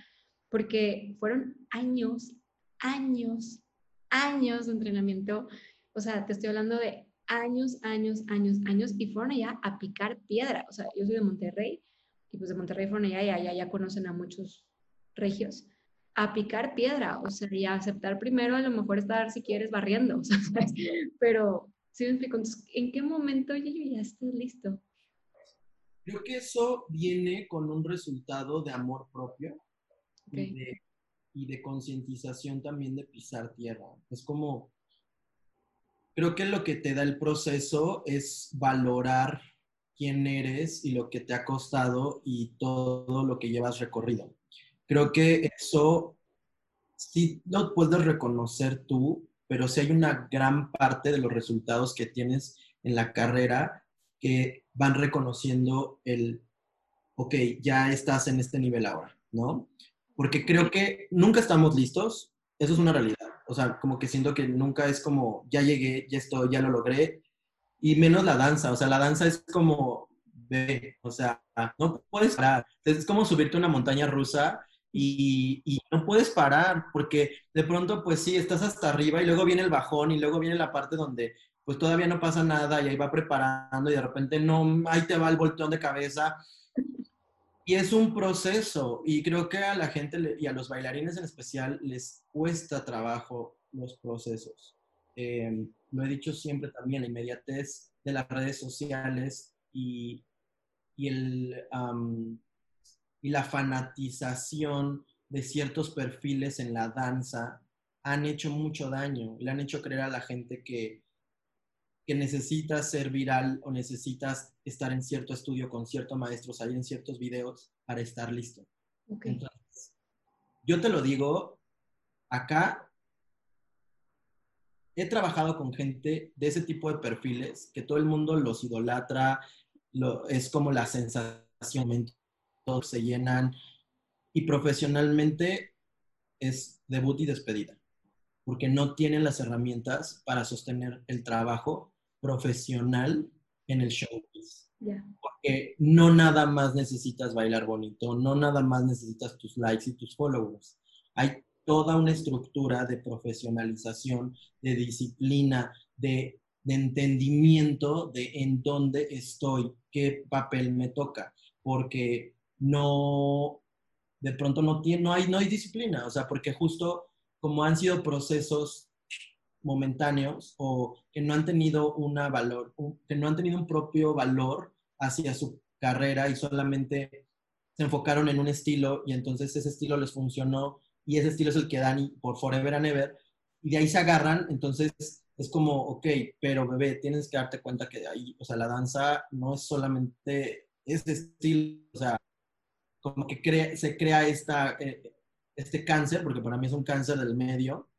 porque fueron años, años, años de entrenamiento. O sea, te estoy hablando de años, años, años, años, y fueron allá a picar piedra. O sea, yo soy de Monterrey, y pues de Monterrey fueron allá y allá ya conocen a muchos regios, a picar piedra, o sea, y a aceptar primero a lo mejor estar, si quieres, barriendo, o sea, pero sí me explico, entonces, ¿en qué momento yo ya estoy listo? Creo que eso viene con un resultado de amor propio y de y de concientización también de pisar tierra. Es como, creo que lo que te da el proceso es valorar quién eres y lo que te ha costado y todo lo que llevas recorrido. Creo que eso sí lo puedes reconocer tú, pero sí hay una gran parte de los resultados que tienes en la carrera que van reconociendo el, ok, ya estás en este nivel ahora, ¿no? porque creo que nunca estamos listos, eso es una realidad. O sea, como que siento que nunca es como, ya llegué, ya estoy, ya lo logré, y menos la danza, o sea, la danza es como, ve, o sea, no puedes parar, es como subirte a una montaña rusa y, y, no puedes parar, porque de pronto, pues sí, estás hasta arriba y luego viene el bajón y luego viene la parte donde pues todavía no pasa nada y ahí va preparando y de repente no, ahí te va el volteón de cabeza y es un proceso y creo que a la gente y a los bailarines en especial les cuesta trabajo los procesos. Eh, lo he dicho siempre también, la inmediatez de las redes sociales y, y, el, y la fanatización de ciertos perfiles en la danza han hecho mucho daño. Le han hecho creer a la gente que que necesitas ser viral o necesitas estar en cierto estudio con cierto maestro, salir en ciertos videos para estar listo. Entonces, yo te lo digo, acá he trabajado con gente de ese tipo de perfiles que todo el mundo los idolatra, lo, es como la sensación, todos se llenan y profesionalmente es debut y despedida, porque no tienen las herramientas para sostener el trabajo profesional en el showbiz. Porque no nada más necesitas bailar bonito, no nada más necesitas tus likes y tus followers. Hay toda una estructura de profesionalización, de disciplina, de, entendimiento de en dónde estoy, qué papel me toca, porque no, de pronto no, tiene, no, hay, no hay disciplina, o sea, porque justo como han sido procesos momentáneos o que no han tenido una valor, que no han tenido un propio valor hacia su carrera y solamente se enfocaron en un estilo y entonces ese estilo les funcionó y ese estilo es el que dan por Forever and Ever y de ahí se agarran, entonces es como, ok, pero bebé, tienes que darte cuenta que de ahí, o sea, la danza no es solamente ese estilo, o sea, como que se crea eh, este cáncer, porque para mí es un cáncer del medio,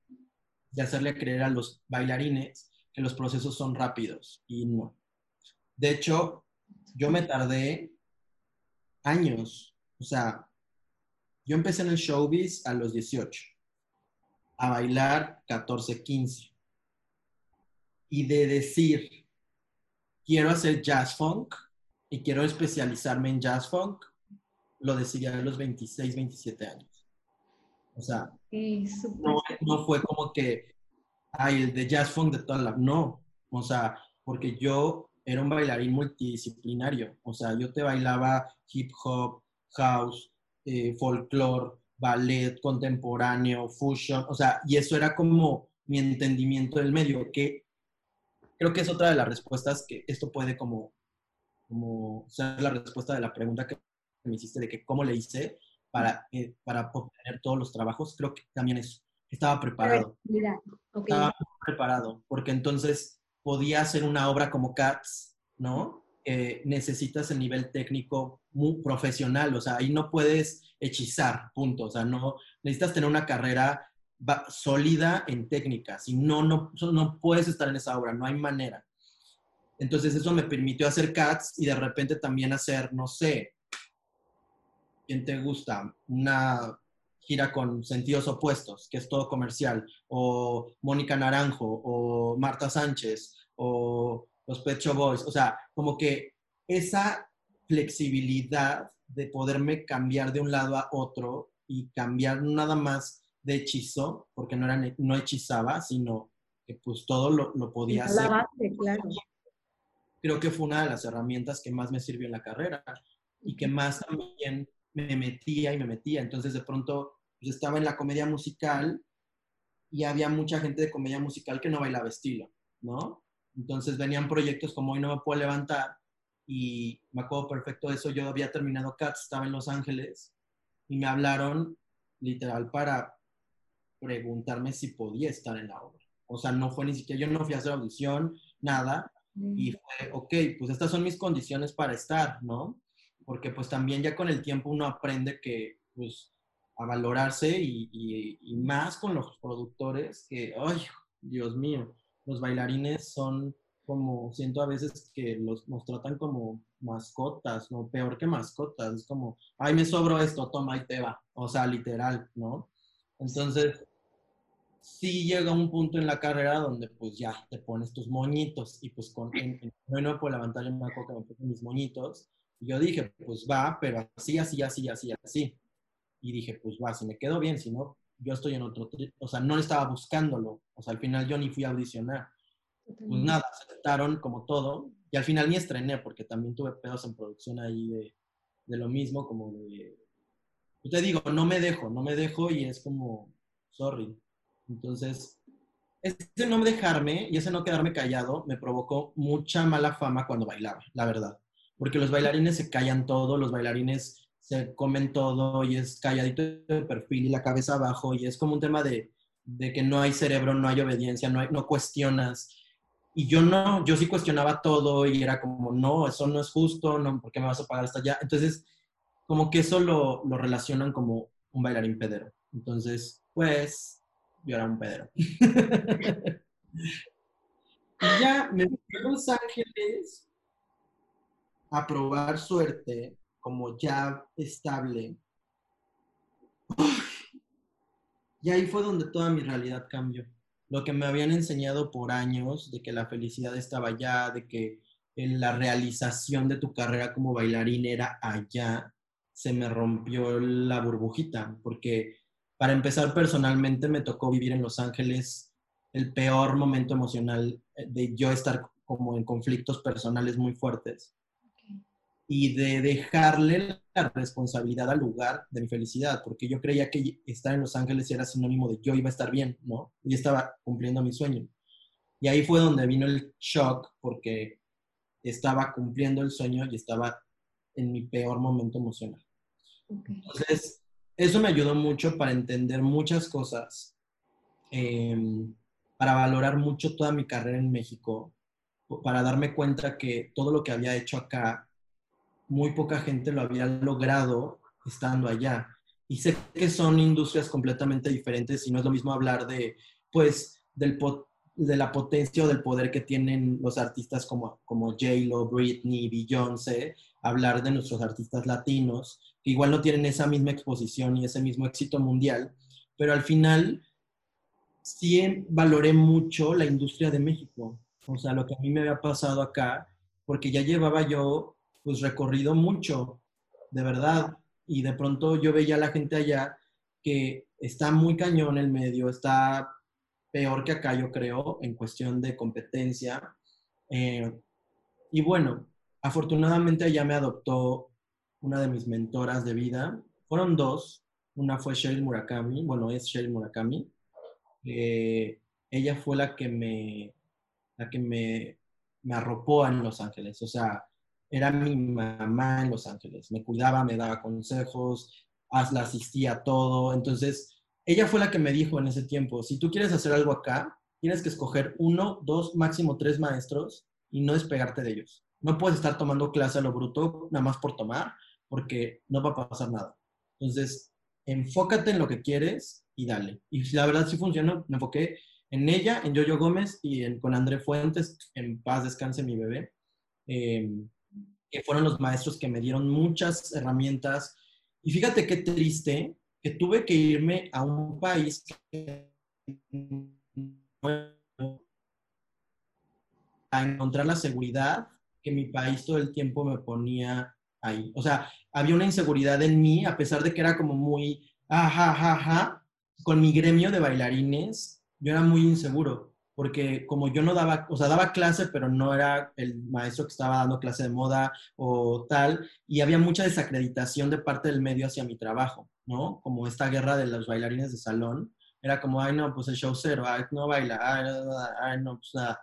de hacerle creer a los bailarines que los procesos son rápidos y no. De hecho, yo me tardé años, o sea, yo empecé en el showbiz a los 18 a bailar 14, 15. Y de decir, quiero hacer jazz funk y quiero especializarme en jazz funk, lo decidí a los 26, 27 años. O sea, no, no, fue como que, ay, el de jazz funk de toda la... No, o sea, porque yo era un bailarín multidisciplinario. O sea, yo te bailaba hip hop, house, eh, folklore, ballet contemporáneo, fusion. O sea, y eso era como mi entendimiento del medio, que creo que es otra de las respuestas que esto puede como, como ser la respuesta de la pregunta que me hiciste de que cómo le hice para, eh, para obtener todos los trabajos, creo que también es, estaba preparado. Mira, Estaba preparado, porque entonces podía hacer una obra como Cats, ¿no? necesitas el nivel técnico muy profesional, o sea, ahí no puedes hechizar, punto, o sea, no, necesitas tener una carrera sólida en técnica, si no, no, no puedes estar en esa obra, no hay manera. Entonces eso me permitió hacer Cats y de repente también hacer, no sé, ¿quién te gusta? Una gira con sentidos opuestos, que es todo comercial, o Mónica Naranjo, o Marta Sánchez, o los Pecho Boys, o sea, como que esa flexibilidad de poderme cambiar de un lado a otro y cambiar nada más de hechizo, porque no, era, no hechizaba, sino que pues todo lo, lo podía hacer. claro. Creo que fue una de las herramientas que más me sirvió en la carrera y que más también me metía y me metía. Entonces de pronto pues, estaba en la comedia musical y había mucha gente de comedia musical que no bailaba estilo, ¿no? Entonces venían proyectos como Hoy no me puedo levantar y me acuerdo perfecto de eso. Yo había terminado Cats, estaba en Los Ángeles y me hablaron literal para preguntarme si podía estar en la obra. O sea, no fue ni siquiera, yo no fui a hacer audición, nada. Y fue, ok, pues estas son mis condiciones para estar, ¿no? Porque pues también ya con el tiempo uno aprende que pues a valorarse y, y, más con los productores que, ay, Dios mío, los bailarines son como, siento a veces que los, nos tratan como mascotas, ¿no? Peor que mascotas, es como, ay, me sobró esto, toma y te va, o sea, literal, ¿no? Entonces, sí llega un punto en la carrera donde pues ya te pones tus moñitos y pues con, me puedo levantar en una coca, me pongo mis moñitos y yo dije, pues va, pero así, así, así, así, así. Y dije, pues va, si me quedo bien, si no, yo estoy en otro, o sea, no estaba buscándolo, o sea, al final yo ni fui a audicionar. Pues nada, aceptaron como todo, y al final ni estrené, porque también tuve pedos en producción ahí de, de lo mismo, como de, yo te digo, no me dejo, no me dejo y es como, sorry. Entonces, ese no dejarme y ese no quedarme callado me provocó mucha mala fama cuando bailaba, la verdad porque los bailarines se callan todo, los bailarines se comen todo y es calladito de perfil y la cabeza abajo y es como un tema de, de que no hay cerebro, no hay obediencia, no, hay, no cuestionas. Y yo no, yo sí cuestionaba todo y era como, no, eso no es justo, no, ¿por qué me vas a pagar hasta allá? Entonces, como que eso lo, lo relacionan como un bailarín pedero. Entonces, pues, yo era un pedero. y ya me fui a Los Ángeles a probar suerte como ya estable. Y ahí fue donde toda mi realidad cambió. Lo que me habían enseñado por años de que la felicidad estaba allá, de que en la realización de tu carrera como bailarín era allá, se me rompió la burbujita, porque para empezar personalmente me tocó vivir en Los Ángeles el peor momento emocional de yo estar como en conflictos personales muy fuertes y de dejarle la responsabilidad al lugar de mi felicidad, porque yo creía que estar en Los Ángeles era sinónimo de yo iba a estar bien, ¿no? Y estaba cumpliendo mi sueño. Y ahí fue donde vino el shock, porque estaba cumpliendo el sueño y estaba en mi peor momento emocional. Entonces, eso me ayudó mucho para entender muchas cosas, em, para valorar mucho toda mi carrera en México, para darme cuenta que todo lo que había hecho acá muy poca gente lo había logrado estando allá. Y sé que son industrias completamente diferentes y no es lo mismo hablar de, pues, del de la potencia o del poder que tienen los artistas como, como J-Lo, Britney, Beyoncé, hablar de nuestros artistas latinos, que igual no tienen esa misma exposición y ese mismo éxito mundial, pero al final sí valoré mucho la industria de México, o sea, lo que a mí me había pasado acá, porque ya llevaba yo, pues, recorrido mucho, de verdad, y de pronto yo veía a la gente allá que está muy cañón el medio, está peor que acá, yo creo, en cuestión de competencia. Eh, y bueno, afortunadamente allá me adoptó una de mis mentoras de vida. Fueron dos. Una fue Sheryl Murakami, bueno, es Sheryl Murakami. ella fue la que me, la que me, me arropó en Los Ángeles. O sea, era mi mamá en Los Ángeles. Me cuidaba, me daba consejos, la asistía a todo. Entonces, ella fue la que me dijo en ese tiempo, si tú quieres hacer algo acá, tienes que escoger uno, dos, máximo tres maestros y no despegarte de ellos. No puedes estar tomando clase a lo bruto nada más por tomar, porque no va a pasar nada. Entonces, enfócate en lo que quieres y dale. Y la verdad sí funcionó, me enfoqué en ella, en Yoyo Gómez y en, con André Fuentes, en paz descanse mi bebé, em, que fueron los maestros que me dieron muchas herramientas. Y fíjate qué triste que tuve que irme a un país a encontrar la seguridad que mi país todo el tiempo me ponía ahí. O sea, había una inseguridad en mí, a pesar de que era como muy, ajá, ajá, ajá, con mi gremio de bailarines, yo era muy inseguro, porque como yo no daba, o sea, daba clase, pero no era el maestro que estaba dando clase de moda o tal, y había mucha desacreditación de parte del medio hacia mi trabajo, ¿no? Como esta guerra de los bailarines de salón, era como, ay, no, pues el show cero, ay, no baila, ay, no, pues nada.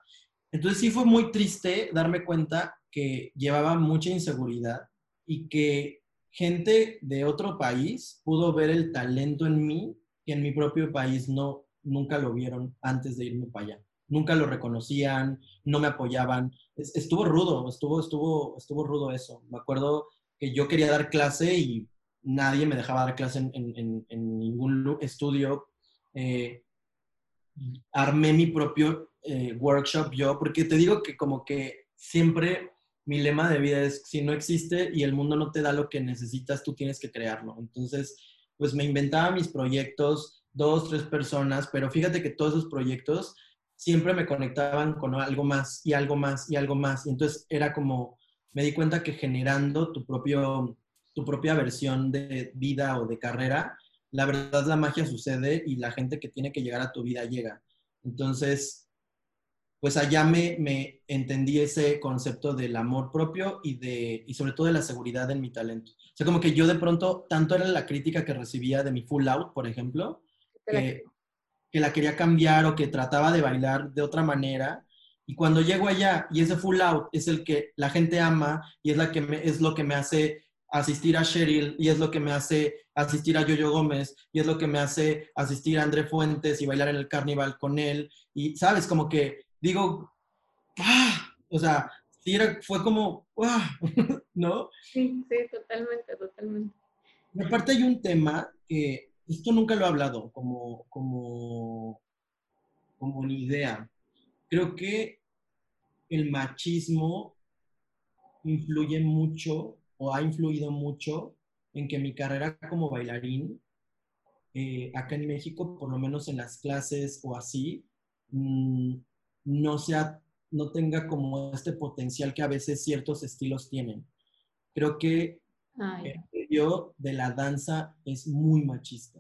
Entonces sí fue muy triste darme cuenta que llevaba mucha inseguridad y que gente de otro país pudo ver el talento en mí que en mi propio país no, nunca lo vieron antes de irme para allá. Nunca lo reconocían, no me apoyaban. estuvo rudo, estuvo, estuvo, estuvo rudo eso. Me acuerdo que yo quería dar clase y nadie me dejaba dar clase en, ningún estudio. Eh, armé mi propio eh, workshop yo, porque te digo que como que siempre mi lema de vida es, si no existe y el mundo no te da lo que necesitas, tú tienes que crearlo. Entonces, pues me inventaba mis proyectos, dos, tres personas, pero fíjate que todos esos proyectos siempre me conectaban con algo más y algo más y algo más. Y entonces era como, me di cuenta que generando tu, propio, tu propia versión de vida o de carrera, la verdad la magia sucede y la gente que tiene que llegar a tu vida llega. Entonces, pues allá me, me, entendí ese concepto del amor propio y, de, y sobre todo de la seguridad en mi talento. O sea, como que yo de pronto, tanto era la crítica que recibía de mi full out, por ejemplo, que, que la quería cambiar o que trataba de bailar de otra manera. Y cuando llego allá y ese full out es el que la gente ama y es, la que me, es lo que me hace asistir a Cheryl y es lo que me hace asistir a Yoyo Gómez y es lo que me hace asistir a André Fuentes y bailar en el carnaval con él. Y, ¿sabes? Como que digo, ¡ah! O sea, sí era, fue como, ¡ah! ¿no? Sí, sí, totalmente, totalmente. Y aparte hay un tema que esto nunca lo he hablado como, como, como una idea. Creo que el machismo influye mucho o ha influido mucho en que mi carrera como bailarín, eh, acá en México, por lo menos en las clases o así, mm, no, sea, no tenga como este potencial que a veces ciertos estilos tienen. Creo que medio de la danza es muy machista.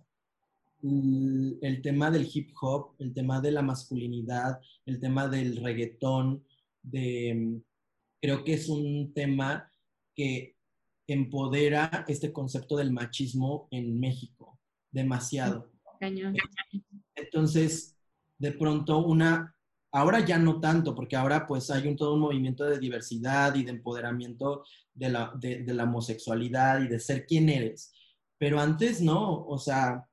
El, tema del hip hop, el tema de la masculinidad, el tema del reggaetón, de, creo que es un tema que empodera este concepto del machismo en México demasiado. Entonces, de pronto una Ahora ya no tanto, porque ahora pues hay un todo un movimiento de diversidad y de empoderamiento de la, de, la homosexualidad y de ser quien eres. Pero antes no, o sea,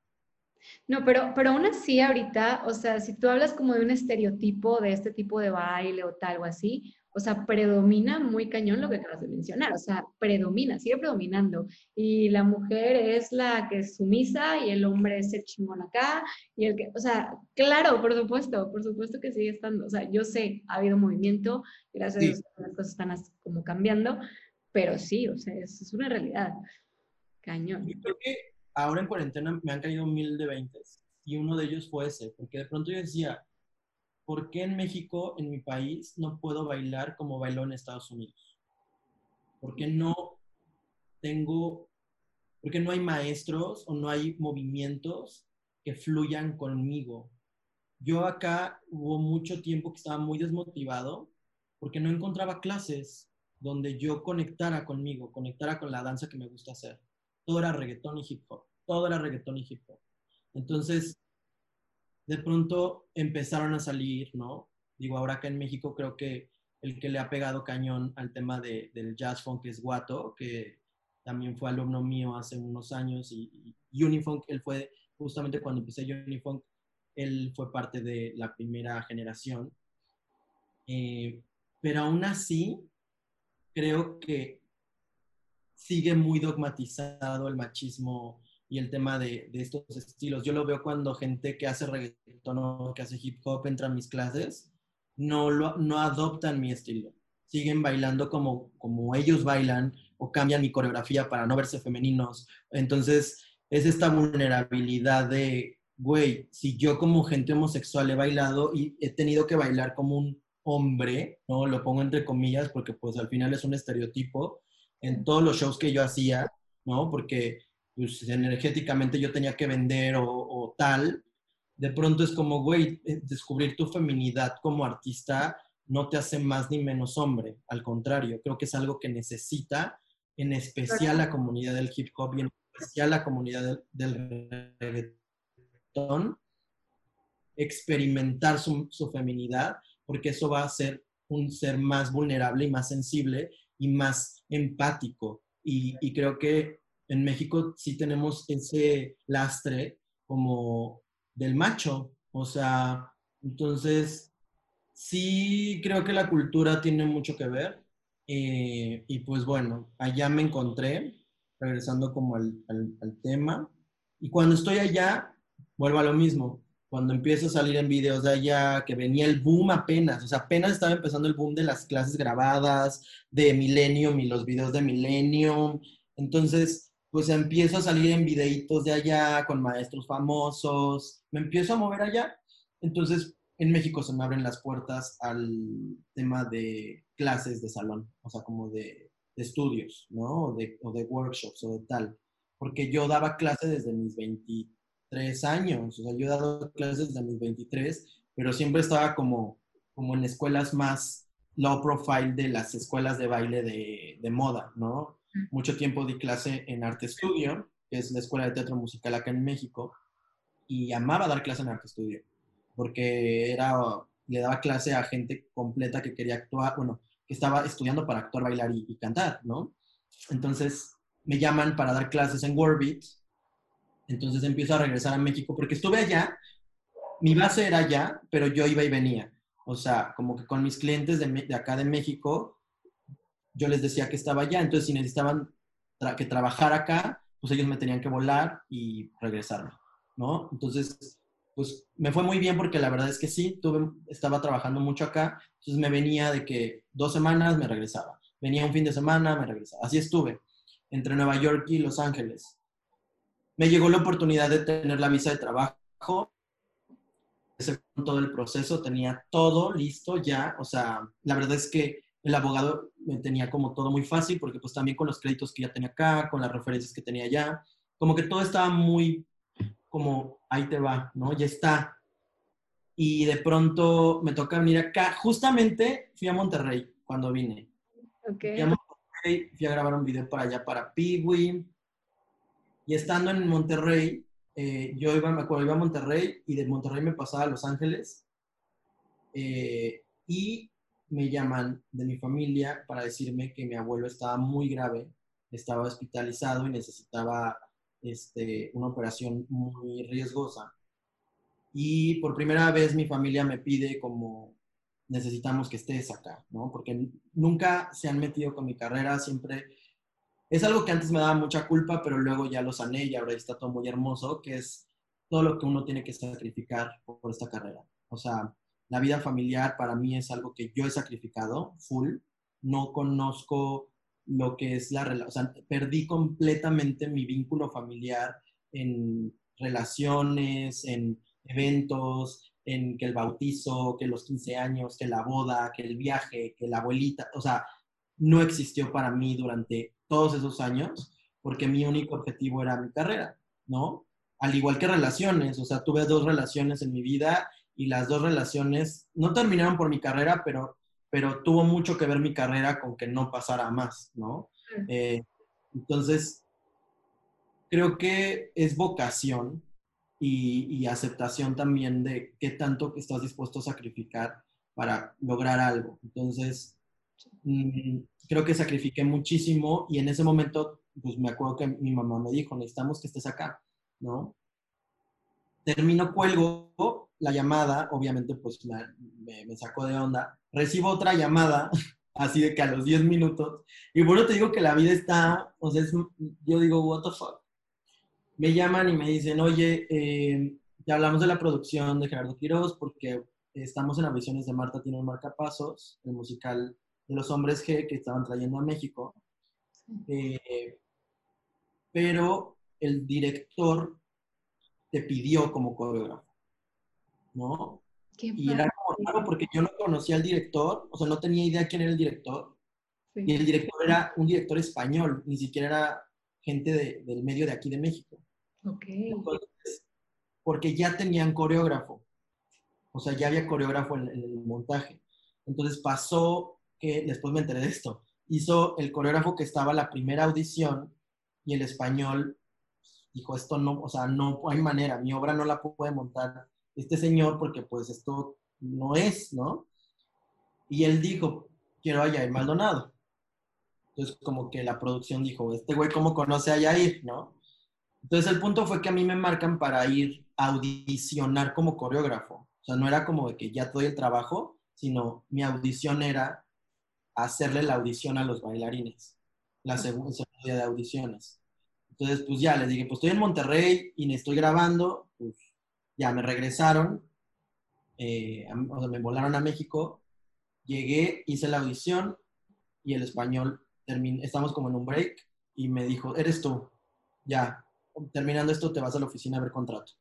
no, pero, pero aún así ahorita, o sea, si tú hablas como de un estereotipo de este tipo de baile o tal o así, o sea, predomina muy cañón lo que acabas de mencionar, o sea, predomina, sigue predominando. Y la mujer es la que es sumisa y el hombre es el chingón acá, y el que, o sea, claro, por supuesto, por supuesto que sigue estando. O sea, yo sé, ha habido movimiento, gracias a Dios las cosas están como cambiando, pero sí, o sea, es, una realidad. Cañón. Yo creo que ahora en cuarentena me han caído mil de veintes y uno de ellos fue ese, porque de pronto yo decía, ¿por qué en México, en mi país, no puedo bailar como bailó en Estados Unidos? ¿Por qué no tengo, por qué no hay maestros o no hay movimientos que fluyan conmigo? Yo acá hubo mucho tiempo que estaba muy desmotivado porque no encontraba clases donde yo conectara conmigo, conectara con la danza que me gusta hacer. Todo era reggaetón y hip hop, todo era reggaetón y hip hop. Entonces, de pronto empezaron a salir, ¿no? Digo, ahora acá en México creo que el que le ha pegado cañón al tema de, del jazz funk es Guato, que también fue alumno mío hace unos años, y, y Unifunk, él fue justamente cuando empecé Unifunk, él fue parte de la primera generación. Eh, pero aún así, creo que sigue muy dogmatizado el machismo y el tema de, de, estos estilos. Yo lo veo cuando gente que hace reggaetón o que hace hip hop entra a mis clases, no, lo, no adoptan mi estilo. Siguen bailando como, como ellos bailan o cambian mi coreografía para no verse femeninos. Entonces, es esta vulnerabilidad de, güey, si yo como gente homosexual he bailado y he tenido que bailar como un hombre, ¿no? Lo pongo entre comillas porque pues al final es un estereotipo en todos los shows que yo hacía, ¿no? Porque pues, energéticamente yo tenía que vender o, o tal. De pronto es como, güey, eh, descubrir tu feminidad como artista no te hace más ni menos hombre. Al contrario, creo que es algo que necesita en especial la comunidad del hip hop y en especial la comunidad del, del reggaetón, experimentar su, su feminidad porque eso va a ser un ser más vulnerable y más sensible y más empático. Y, y, creo que en México sí tenemos ese lastre como del macho. O sea, entonces sí creo que la cultura tiene mucho que ver. Eh, y pues bueno, allá me encontré, regresando como al, al, al tema. Y cuando estoy allá, vuelvo a lo mismo cuando empiezo a salir en videos de allá, que venía el boom apenas, o sea, apenas estaba empezando el boom de las clases grabadas, de Millennium y los videos de Millennium. Entonces, pues empiezo a salir en videitos de allá con maestros famosos, me empiezo a mover allá. Entonces, en México se me abren las puertas al tema de clases de salón, o sea, como de, de estudios, ¿no? O de, o de workshops o de tal. Porque yo daba clases desde mis 20 tres años. O sea, yo he dado clases desde mis 23, pero siempre estaba como, como en escuelas más low profile de las escuelas de baile de, de moda, ¿no? Mucho tiempo di clase en Arte Estudio, que es la escuela de teatro musical acá en México, y amaba dar clase en Arte Estudio, porque era, le daba clase a gente completa que quería actuar, bueno, que estaba estudiando para actuar, bailar y, y cantar, ¿no? Entonces me llaman para dar clases en Warbit, entonces empiezo a regresar a México porque estuve allá, mi base era allá, pero yo iba y venía. O sea, como que con mis clientes de, de acá de México, yo les decía que estaba allá. Entonces, si necesitaban que trabajar acá, pues ellos me tenían que volar y regresarme, ¿no? Entonces, pues me fue muy bien porque la verdad es que sí, estaba trabajando mucho acá. Entonces me venía de que dos semanas me regresaba. Venía un fin de semana, me regresaba. Así estuve, entre Nueva York y Los Ángeles me llegó la oportunidad de tener la visa de trabajo. Todo el proceso, tenía todo listo ya. O sea, la verdad es que el abogado me tenía como todo muy fácil porque pues también con los créditos que ya tenía acá, con las referencias que tenía allá, como que todo estaba muy como ahí te va, ¿no? Ya está. Y de pronto me toca venir acá. Justamente fui a Monterrey cuando vine. Okay. Fui a Monterrey, fui a grabar un video para allá para Piwi. Y estando en Monterrey, eh, yo iba, me acuerdo, iba a Monterrey y de Monterrey me pasaba a Los Ángeles. Eh, y me llaman de mi familia para decirme que mi abuelo estaba muy grave, estaba hospitalizado y necesitaba este, una operación muy riesgosa. Y por primera vez mi familia me pide como necesitamos que estés acá, ¿no? Porque nunca se han metido con mi carrera, siempre es algo que antes me daba mucha culpa, pero luego ya lo sané y ahora está todo muy hermoso, que es todo lo que uno tiene que sacrificar por esta carrera. O sea, la vida familiar para mí es algo que yo he sacrificado full. No conozco lo que es la relación, o sea, perdí completamente mi vínculo familiar en relaciones, en eventos, en que el bautizo, que los 15 años, que la boda, que el viaje, que la abuelita, o sea, no existió para mí durante todos esos años porque mi único objetivo era mi carrera, ¿no? Al igual que relaciones, o sea, tuve dos relaciones en mi vida y las dos relaciones no terminaron por mi carrera, pero, pero tuvo mucho que ver mi carrera con que no pasara más, ¿no? Eh, entonces, creo que es vocación y, aceptación también de qué tanto estás dispuesto a sacrificar para lograr algo. Entonces, mm, creo que sacrifiqué muchísimo y en ese momento, pues me acuerdo que mi mamá me dijo, necesitamos que estés acá, ¿no? Termino, cuelgo la llamada, obviamente pues me, me sacó de onda, recibo otra llamada, así de que a los 10 minutos, y bueno, te digo que la vida está, o sea, yo digo, what the fuck, me llaman y me dicen, oye, eh, te hablamos de la producción de Gerardo Quiroz porque estamos en Audiciones de Marta tiene un marcapasos, el musical de los hombres G que estaban trayendo a México. Eh, pero el director te pidió como coreógrafo, ¿no? y era como raro porque yo no conocía al director, o sea, no tenía idea quién era el director. Y el director era un director español, ni siquiera era gente del medio de aquí de México. Ok. porque ya tenían coreógrafo. O sea, ya había coreógrafo en, el montaje. Entonces pasó que, después me enteré de esto, hizo el coreógrafo que estaba la primera audición y el español dijo, esto no, o sea, no hay manera, mi obra no la puede montar este señor porque pues esto no es, ¿no? Y él dijo, quiero a Yair Maldonado. Entonces como que la producción dijo, este güey cómo conoce a Yair, ¿no? Entonces el punto fue que a mí me marcan para ir a audicionar como coreógrafo. O sea, no era como de que ya doy el trabajo, sino mi audición era hacerle la audición a los bailarines, la segunda día de audiciones. Entonces, pues ya les dije, pues estoy en Monterrey y me estoy grabando, pues ya me regresaron, eh, o sea, me volaron a México, llegué, hice la audición y el español, estamos como en un break y me dijo, eres tú, ya, terminando esto te vas a la oficina a ver contrato,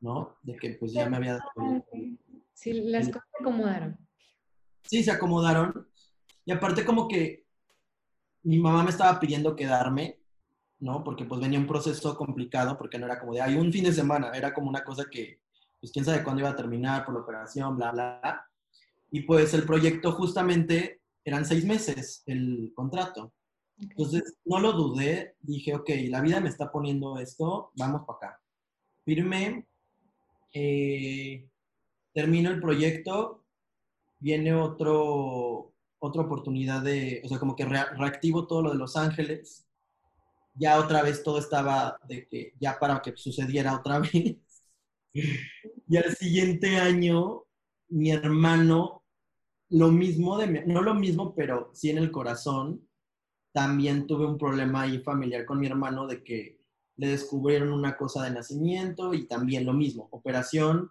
¿no? De que pues ya me había dado... Sí, las cosas se acomodaron. Sí, se acomodaron. Y aparte como que mi mamá me estaba pidiendo quedarme, ¿no? Porque pues venía un proceso complicado, porque no era como de, hay un fin de semana, era como una cosa que, pues quién sabe cuándo iba a terminar por la operación, bla, bla, bla. Y pues el proyecto justamente eran seis meses el contrato. Entonces, no lo dudé, dije, ok, la vida me está poniendo esto, vamos para acá. Firmé, eh, termino el proyecto, viene otro, otra oportunidad de, o sea, como que reactivo todo lo de Los Ángeles, ya otra vez todo estaba de que, ya para que sucediera otra vez. y al siguiente año, mi hermano, lo mismo de, no lo mismo, pero sí en el corazón, también tuve un problema ahí familiar con mi hermano de que le descubrieron una cosa de nacimiento y también lo mismo, operación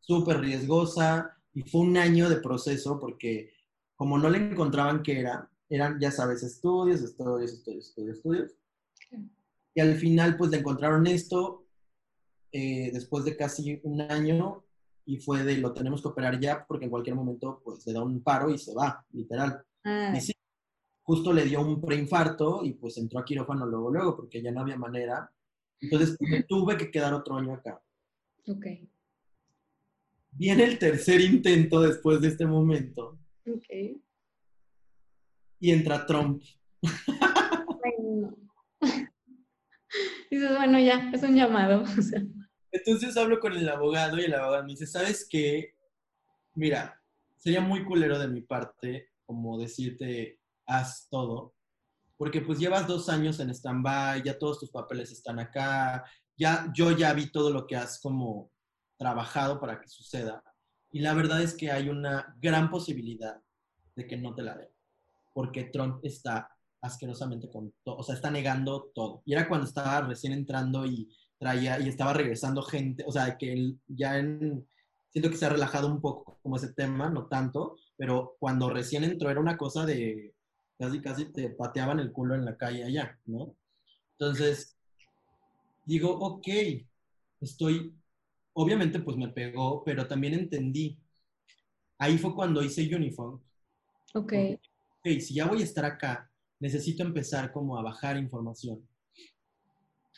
súper riesgosa y fue un año de proceso porque como no le encontraban qué era, eran, ya sabes, estudios, estudios, estudios, estudios, estudios. Y al final pues le encontraron esto eh, después de casi un año y fue de lo tenemos que operar ya porque en cualquier momento pues le da un paro y se va, literal. Ah. Y sí, justo le dio un preinfarto y pues entró a quirófano luego, luego, porque ya no había manera. Entonces tuve que quedar otro año acá. Ok. Viene el tercer intento después de este momento. Ok. Y entra Trump. Dices, bueno, ya, es un llamado. Entonces hablo con el abogado y el abogado me dice, ¿sabes qué? Mira, sería muy culero de mi parte como decirte, haz todo, porque pues llevas dos años en stand-by, ya todos tus papeles están acá, ya yo ya vi todo lo que has como trabajado para que suceda. Y la verdad es que hay una gran posibilidad de que no te la den, porque Trump está asquerosamente con todo, o sea, está negando todo. Y era cuando estaba recién entrando y traía y estaba regresando gente, o sea, que él ya en, siento que se ha relajado un poco como ese tema, no tanto, pero cuando recién entró era una cosa de casi, casi te pateaban el culo en la calle allá, ¿no? Entonces, digo, ok, estoy, obviamente pues me pegó, pero también entendí. Ahí fue cuando hice Uniform. Ok. Ok, si ya voy a estar acá, necesito empezar como a bajar información.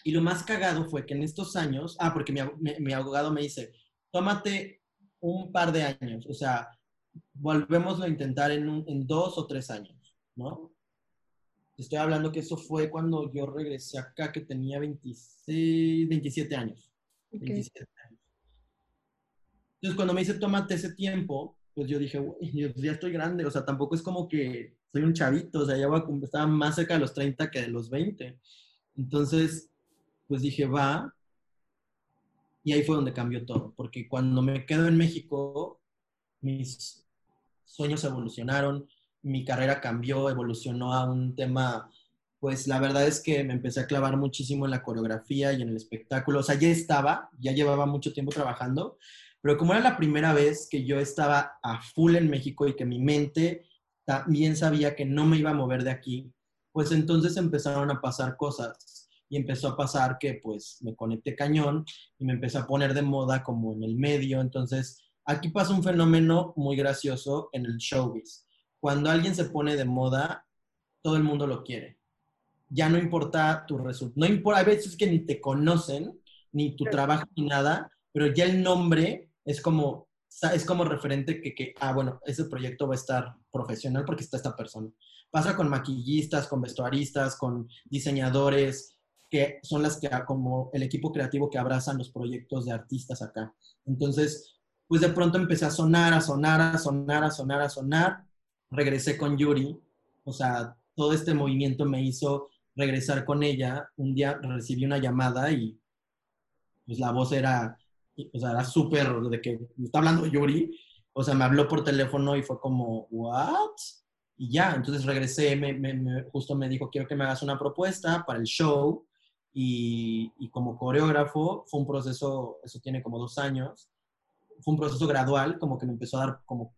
Y lo más cagado fue que en estos años, ah, porque mi, mi, mi abogado me dice, tómate un par de años, o sea, volvemos a intentar en, un- en dos o tres años, ¿no? Estoy hablando que eso fue cuando yo regresé acá, que tenía 26, 27 años. ok. 27 años. Entonces, cuando me dice, tómate ese tiempo, pues yo dije, "Güey, yo ya estoy grande, o sea, tampoco es como que soy un chavito, o sea, ya voy a estaba más cerca de los 30 que de los 20. Entonces, pues dije, va. Y ahí fue donde cambió todo, porque cuando me quedo en México, mis sueños evolucionaron, mi carrera cambió, evolucionó a un tema, pues la verdad es que me empecé a clavar muchísimo en la coreografía y en el espectáculo. O sea, ya estaba, ya llevaba mucho tiempo trabajando, pero como era la primera vez que yo estaba a full en México y que mi mente también sabía que no me iba a mover de aquí, pues entonces empezaron a pasar cosas. Y empezó a pasar que pues me conecté cañón y me empecé a poner de moda como en el medio. Entonces, aquí pasa un fenómeno muy gracioso en el showbiz. Cuando alguien se pone de moda, todo el mundo lo quiere. Ya no importa tu resultado. No importa, hay veces que ni te conocen, ni tu trabajo, ni nada, pero ya el nombre es como, es como referente que, que, ah, bueno, ese proyecto va a estar profesional porque está esta persona. Pasa con maquillistas, con vestuaristas, con diseñadores, que son las que, como el equipo creativo que abrazan los proyectos de artistas acá. Entonces, pues de pronto empecé a sonar, a sonar, a sonar, a sonar, a sonar. Regresé con Yuri, o sea, todo este movimiento me hizo regresar con ella. Un día recibí una llamada y pues la voz era, o sea, era súper de que me está hablando Yuri. O sea, me habló por teléfono y fue como, ¿what? Y ya, entonces regresé, me, me, me, justo me dijo, quiero que me hagas una propuesta para el show. Y, y como coreógrafo fue un proceso, eso tiene como dos años, fue un proceso gradual, como que me empezó a dar como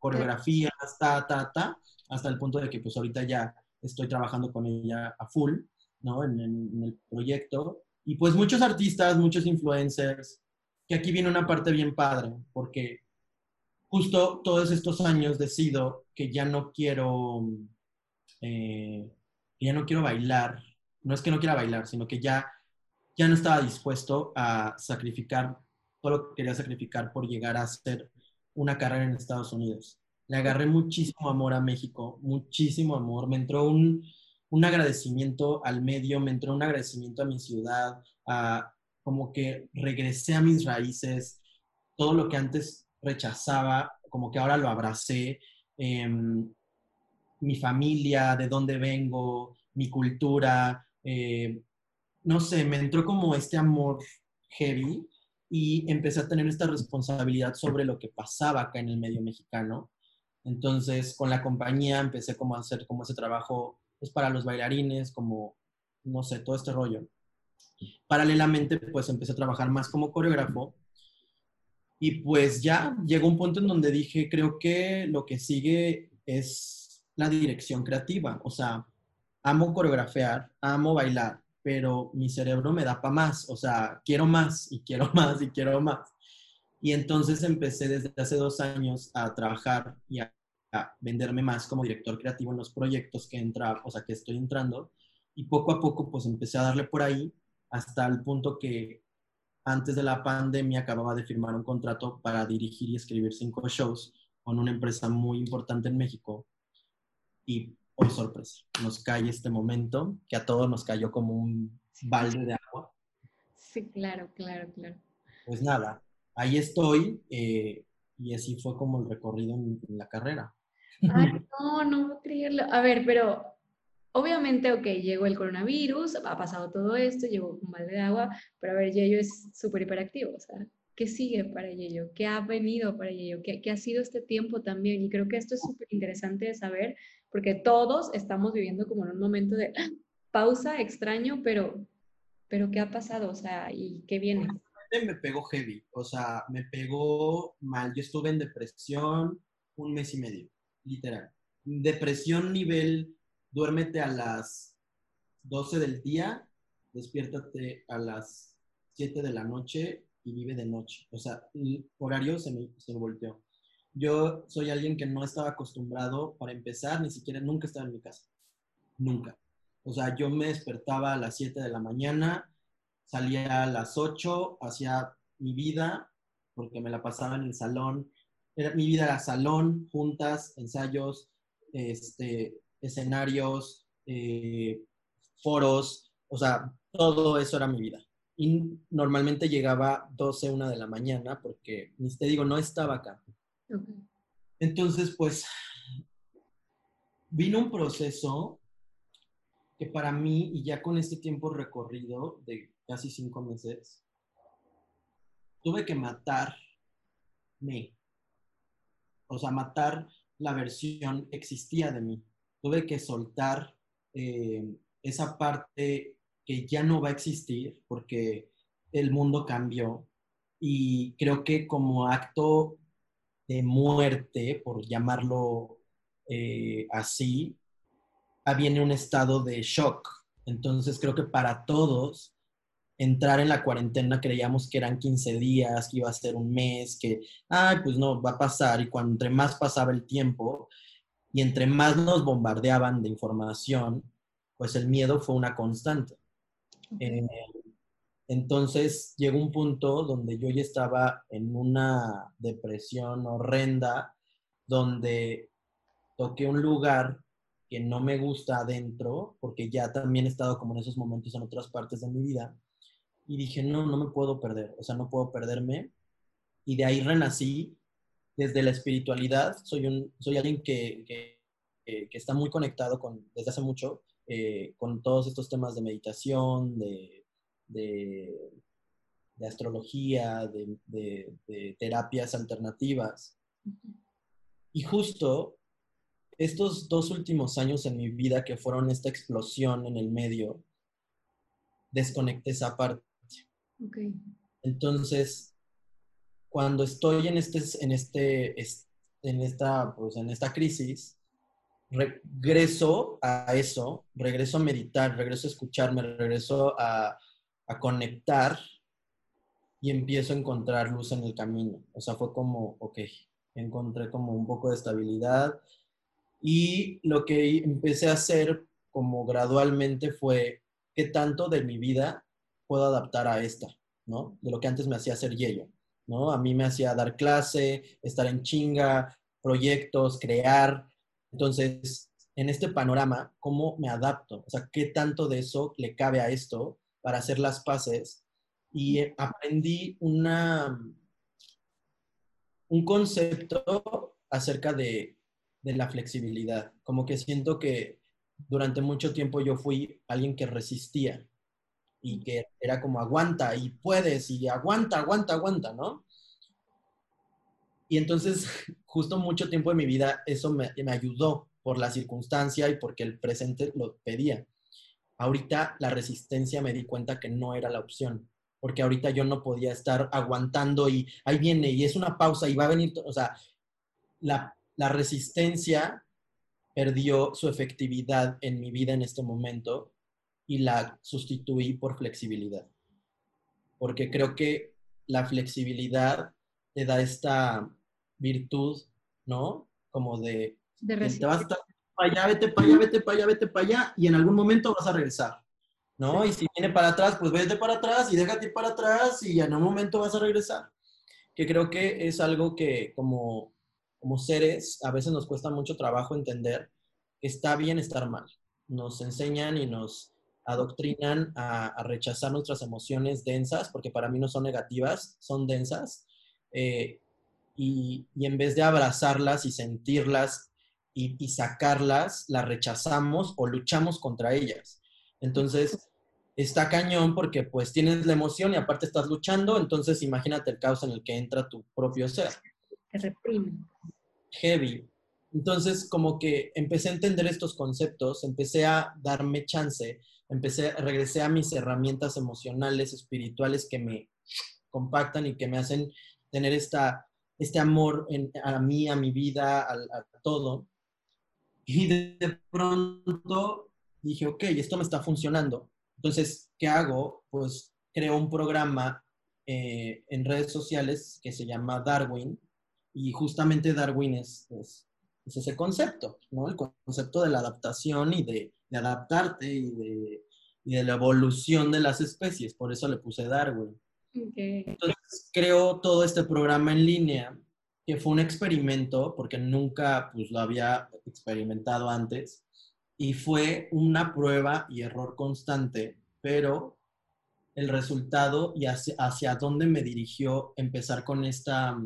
coreografías, ta, ta, ta, hasta el punto de que pues ahorita ya estoy trabajando con ella a full, ¿no? En, en, en el proyecto. Y pues muchos artistas, muchos influencers, que aquí viene una parte bien padre, porque justo todos estos años decido que ya no quiero, eh, ya no quiero bailar. No es que no quiera bailar, sino que ya, ya no estaba dispuesto a sacrificar todo lo que quería sacrificar por llegar a hacer una carrera en Estados Unidos. Le agarré muchísimo amor a México, muchísimo amor. Me entró un, un agradecimiento al medio, me entró un agradecimiento a mi ciudad, a, como que regresé a mis raíces, todo lo que antes rechazaba, como que ahora lo abracé, eh, mi familia, de dónde vengo, mi cultura, eh, no sé, me entró como este amor heavy y empecé a tener esta responsabilidad sobre lo que pasaba acá en el medio mexicano. Entonces, con la compañía empecé como a hacer como ese trabajo pues, para los bailarines, como, no sé, todo este rollo. Paralelamente, pues empecé a trabajar más como coreógrafo y pues ya llegó un punto en donde dije, creo que lo que sigue es la dirección creativa. O sea, amo coreografiar, amo bailar, pero mi cerebro me da para más. O sea, quiero más y quiero más y quiero más. Y entonces empecé desde hace dos años a trabajar y a, venderme más como director creativo en los proyectos que entra, o sea, que estoy entrando. Y poco a poco, pues empecé a darle por ahí hasta el punto que antes de la pandemia acababa de firmar un contrato para dirigir y escribir cinco shows con una empresa muy importante en México. Y, oh sorpresa, nos cae este momento que a todos nos cayó como un balde de agua. Sí, claro, claro, claro. Pues nada, ahí estoy eh, y así fue como el recorrido en, en la carrera. Ay, no, no puedo creerlo. A ver, pero obviamente, ok, llegó el coronavirus, ha pasado todo esto, llegó un balde de agua, pero a ver, Yeyo es súper hiperactivo, o sea, ¿qué sigue para Yeyo? ¿Qué ha venido para Yeyo? ¿Qué, ¿Qué, ha sido este tiempo también? Y creo que esto es súper interesante de saber, porque todos estamos viviendo como en un momento de pausa, extraño, pero, pero ¿qué ha pasado? O sea, ¿y qué viene? Me pegó heavy, o sea, me pegó mal. Yo estuve en depresión un mes y medio, literal. Depresión nivel duérmete a las 12 del día, despiértate a las 7 de la noche y vive de noche. O sea, el horario se me, se me volteó. Yo soy alguien que no estaba acostumbrado, para empezar, ni siquiera nunca estaba en mi casa. Nunca. O sea, yo me despertaba a las 7 de la mañana, salía a las 8, hacía mi vida, porque me la pasaba en el salón. Era, mi vida era salón, juntas, ensayos, este, escenarios, eh, foros, o sea, todo eso era mi vida. Y normalmente llegaba 12, 1 de la mañana, porque, te digo, no estaba acá. Entonces, pues, vino un proceso que para mí, y ya con este tiempo recorrido de casi cinco meses, tuve que matarme. O sea, matar la versión que existía de mí. Tuve que soltar eh, esa parte que ya no va a existir porque el mundo cambió. Y creo que como acto de muerte, por llamarlo eh, así, viene un estado de shock. Entonces creo que para todos entrar en la cuarentena creíamos que eran 15 días, que iba a ser un mes, que, ay, pues no, va a pasar. Y cuando entre más pasaba el tiempo y entre más nos bombardeaban de información, pues el miedo fue una constante. Eh, entonces llegó un punto donde yo ya estaba en una depresión horrenda, donde toqué un lugar que no me gusta adentro, porque ya también he estado como en esos momentos en otras partes de mi vida, y dije, no, no me puedo perder, o sea, no puedo perderme, y de ahí renací desde la espiritualidad, soy, un, soy alguien que, que, está muy conectado con, desde hace mucho eh, con todos estos temas de meditación, de, de, astrología, de, de terapias alternativas. Y justo estos dos últimos años en mi vida que fueron esta explosión en el medio, desconecté esa parte. Okay. Entonces, cuando estoy en este, en este, en esta, pues, en esta crisis, regreso a eso, regreso a meditar, regreso a escucharme, regreso a, a conectar y empiezo a encontrar luz en el camino. O sea, fue como, ok, encontré como un poco de estabilidad, y lo que empecé a hacer como gradualmente fue qué tanto de mi vida puedo adaptar a esta, ¿no? De lo que antes me hacía hacer yello, ¿no? A mí me hacía dar clase, estar en chinga, proyectos, crear. Entonces, en este panorama, ¿cómo me adapto? O sea, ¿qué tanto de eso le cabe a esto para hacer las paces? Y aprendí una, un concepto acerca de de la flexibilidad. Como que siento que durante mucho tiempo yo fui alguien que resistía y que era como aguanta y puedes y aguanta, aguanta, aguanta, ¿no? Y entonces, justo mucho tiempo de mi vida, eso me, ayudó por la circunstancia y porque el presente lo pedía. Ahorita la resistencia me di cuenta que no era la opción, porque ahorita yo no podía estar aguantando y ahí viene y es una pausa y va a venir, o sea, la, la resistencia perdió su efectividad en mi vida en este momento y la sustituí por flexibilidad. Porque creo que la flexibilidad te da esta virtud, ¿no? Como de, de te vas a para allá, vete para allá, vete para allá, vete para allá, y en algún momento vas a regresar, ¿no? Y si viene para atrás, pues vete para atrás y déjate ir para atrás y en un momento vas a regresar. Que creo que es algo que como como seres a veces nos cuesta mucho trabajo entender que está bien estar mal. Nos enseñan y nos adoctrinan a, rechazar nuestras emociones densas, porque para mí no son negativas, son densas. Eh, y, en vez de abrazarlas y sentirlas y, y, sacarlas, las rechazamos o luchamos contra ellas. Entonces, está cañón porque pues tienes la emoción y aparte estás luchando, entonces imagínate el caos en el que entra tu propio ser. Te reprime heavy. Entonces, como que empecé a entender estos conceptos, empecé a darme chance, empecé, regresé a mis herramientas emocionales, espirituales que me compactan y que me hacen tener esta, este amor a mí, a mi vida, a, a todo. Y de pronto dije, ok, esto me está funcionando. Entonces, ¿qué hago? Pues creó un programa eh, en redes sociales que se llama Darwin y justamente Darwin es, es, ese concepto, ¿no? El concepto de la adaptación y de, de adaptarte y de, y de, la evolución de las especies, por eso le puse Darwin. Entonces creó todo este programa en línea que fue un experimento, porque nunca pues, lo había experimentado antes, y fue una prueba y error constante, pero el resultado y hacia, dónde me dirigió empezar con esta,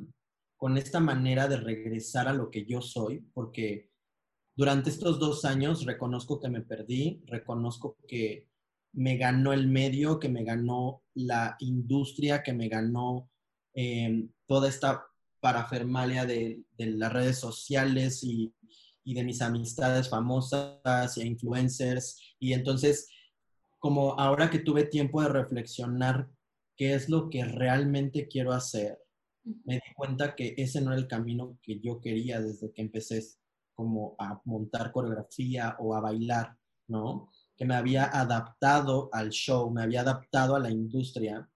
con esta manera de regresar a lo que yo soy, porque durante estos dos años reconozco que me perdí, reconozco que me ganó el medio, que me ganó la industria, que me ganó eh, toda esta parafernalia de, las redes sociales y, y, de mis amistades famosas y influencers. Y entonces, como ahora que tuve tiempo de reflexionar qué es lo que realmente quiero hacer, me di cuenta que ese no era el camino que yo quería desde que empecé como a montar coreografía o a bailar, ¿no? Que me había adaptado al show, me había adaptado a la industria.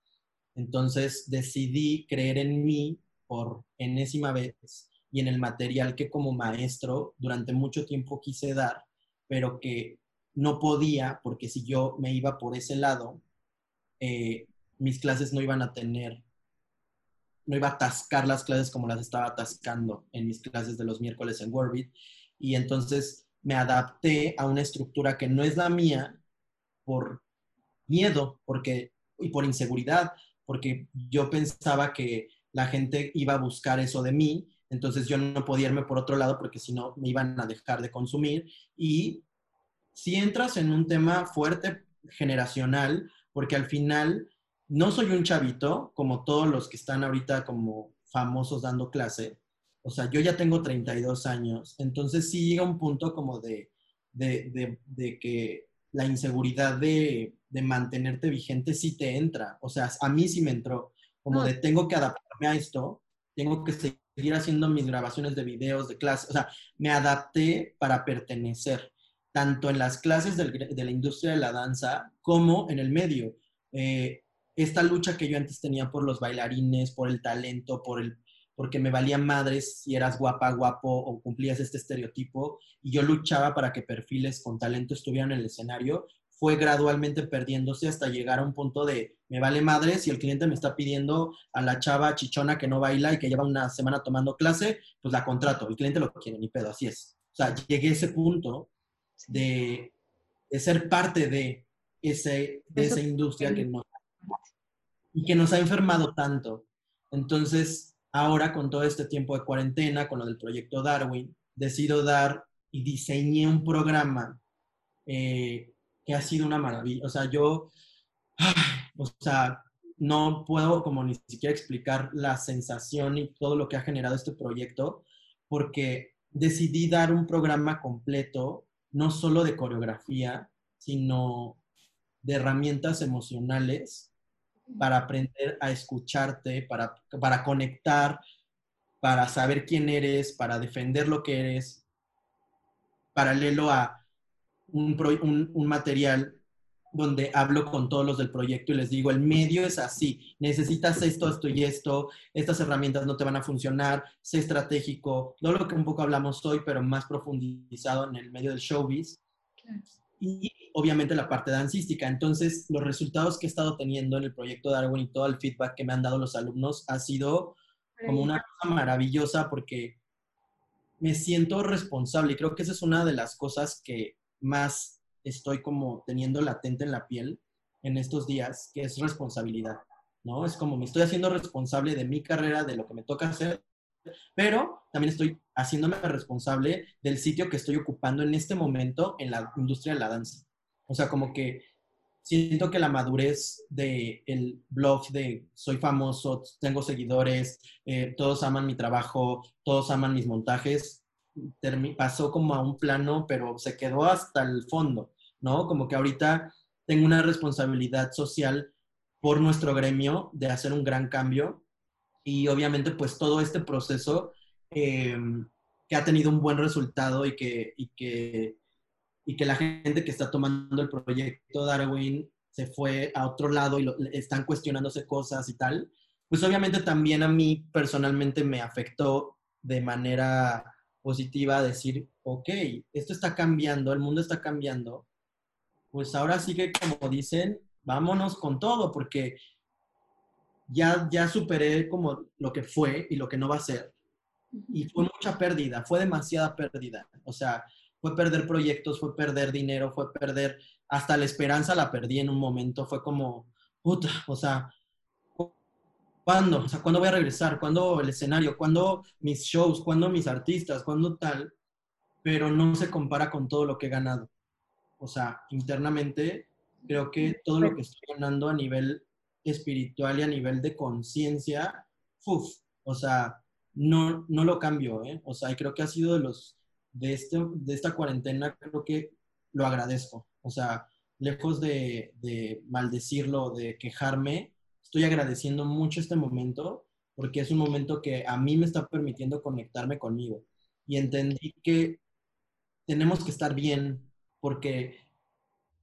Entonces decidí creer en mí por enésima vez y en el material que como maestro durante mucho tiempo quise dar, pero que no podía porque si yo me iba por ese lado, eh, mis clases no iban a tener, no iba a atascar las clases como las estaba atascando en mis clases de los miércoles en Wordbeat. Y entonces me adapté a una estructura que no es la mía por miedo porque, y por inseguridad, porque yo pensaba que la gente iba a buscar eso de mí, entonces yo no podía irme por otro lado porque si no me iban a dejar de consumir. Y si entras en un tema fuerte generacional, porque al final no soy un chavito como todos los que están ahorita como famosos dando clase, o sea, yo ya tengo 32 años, entonces sí llega un punto como de, de, de, que la inseguridad de, de, mantenerte vigente sí te entra. O sea, a mí sí me entró. Como de tengo que adaptarme a esto, tengo que seguir haciendo mis grabaciones de videos, de clases, o sea, me adapté para pertenecer, tanto en las clases del, de la industria de la danza como en el medio. Eh, esta lucha que yo antes tenía por los bailarines, por el talento, por el, porque me valía madres si eras guapa, guapo o cumplías este estereotipo, y yo luchaba para que perfiles con talento estuvieran en el escenario, fue gradualmente perdiéndose hasta llegar a un punto de me vale madre si el cliente me está pidiendo a la chava chichona que no baila y que lleva una semana tomando clase, pues la contrato. El cliente lo quiere, ni pedo, así es. O sea, llegué a ese punto de, de ser parte de, ese, de esa industria que nos, y que nos ha enfermado tanto. Entonces, ahora con todo este tiempo de cuarentena, con lo del proyecto Darwin, decido dar y diseñé un programa eh, que ha sido una maravilla. O sea, yo, o sea, no puedo como ni siquiera explicar la sensación y todo lo que ha generado este proyecto, porque decidí dar un programa completo, no solo de coreografía, sino de herramientas emocionales para aprender a escucharte, para, para conectar, para saber quién eres, para defender lo que eres, paralelo a un, un, material donde hablo con todos los del proyecto y les digo, el medio es así, necesitas esto, esto y esto, estas herramientas no te van a funcionar, sé estratégico, todo lo que un poco hablamos hoy, pero más profundizado en el medio del showbiz. Y obviamente la parte dancística. Entonces, los resultados que he estado teniendo en el proyecto Darwin y todo el feedback que me han dado los alumnos ha sido como una cosa maravillosa porque me siento responsable y creo que esa es una de las cosas que más estoy como teniendo latente en la piel en estos días, que es responsabilidad, ¿no? Es como me estoy haciendo responsable de mi carrera, de lo que me toca hacer, pero también estoy haciéndome responsable del sitio que estoy ocupando en este momento en la industria de la danza. O sea, como que siento que la madurez del el blog de soy famoso, tengo seguidores, eh, todos aman mi trabajo, todos aman mis montajes, pasó como a un plano, pero se quedó hasta el fondo, ¿no? Como que ahorita tengo una responsabilidad social por nuestro gremio de hacer un gran cambio y obviamente pues todo este proceso eh, que ha tenido un buen resultado y que, y que, y que la gente que está tomando el proyecto Darwin se fue a otro lado y están cuestionándose cosas y tal, pues obviamente también a mí personalmente me afectó de manera positiva decir, ok, esto está cambiando, el mundo está cambiando, pues ahora sí que como dicen, vámonos con todo, porque ya, ya superé como lo que fue y lo que no va a ser. Y fue mucha pérdida, fue demasiada pérdida. O sea, fue perder proyectos, fue perder dinero, fue perder, hasta la esperanza la perdí en un momento, fue como, puta, o sea, ¿cuándo? O sea, ¿cuándo voy a regresar? ¿Cuándo el escenario? ¿Cuándo mis shows? ¿Cuándo mis artistas? ¿Cuándo tal? Pero no se compara con todo lo que he ganado. O sea, internamente creo que todo lo que estoy ganando a nivel espiritual y a nivel de conciencia, o sea, no, no lo cambio, ¿eh? O sea, creo que ha sido de los, de, este, de esta cuarentena, creo que lo agradezco. O sea, lejos de, de maldecirlo, de quejarme, estoy agradeciendo mucho este momento porque es un momento que a mí me está permitiendo conectarme conmigo. Y entendí que tenemos que estar bien porque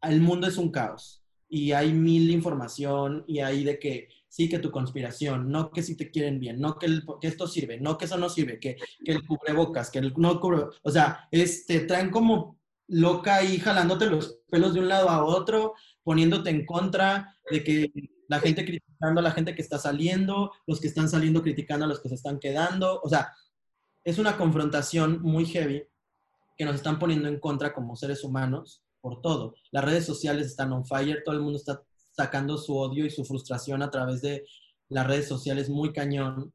el mundo es un caos y hay mil información y hay de que sí que tu conspiración, no que si te quieren bien, no que, esto sirve, no que eso no sirve, que, que el cubrebocas, que el no cubre, o sea, es, te traen como loca ahí jalándote los pelos de un lado a otro, poniéndote en contra de que la gente criticando a la gente que está saliendo, los que están saliendo criticando a los que se están quedando, o sea, es una confrontación muy heavy que nos están poniendo en contra como seres humanos por todo. Las redes sociales están on fire, todo el mundo está sacando su odio y su frustración a través de las redes sociales muy cañón.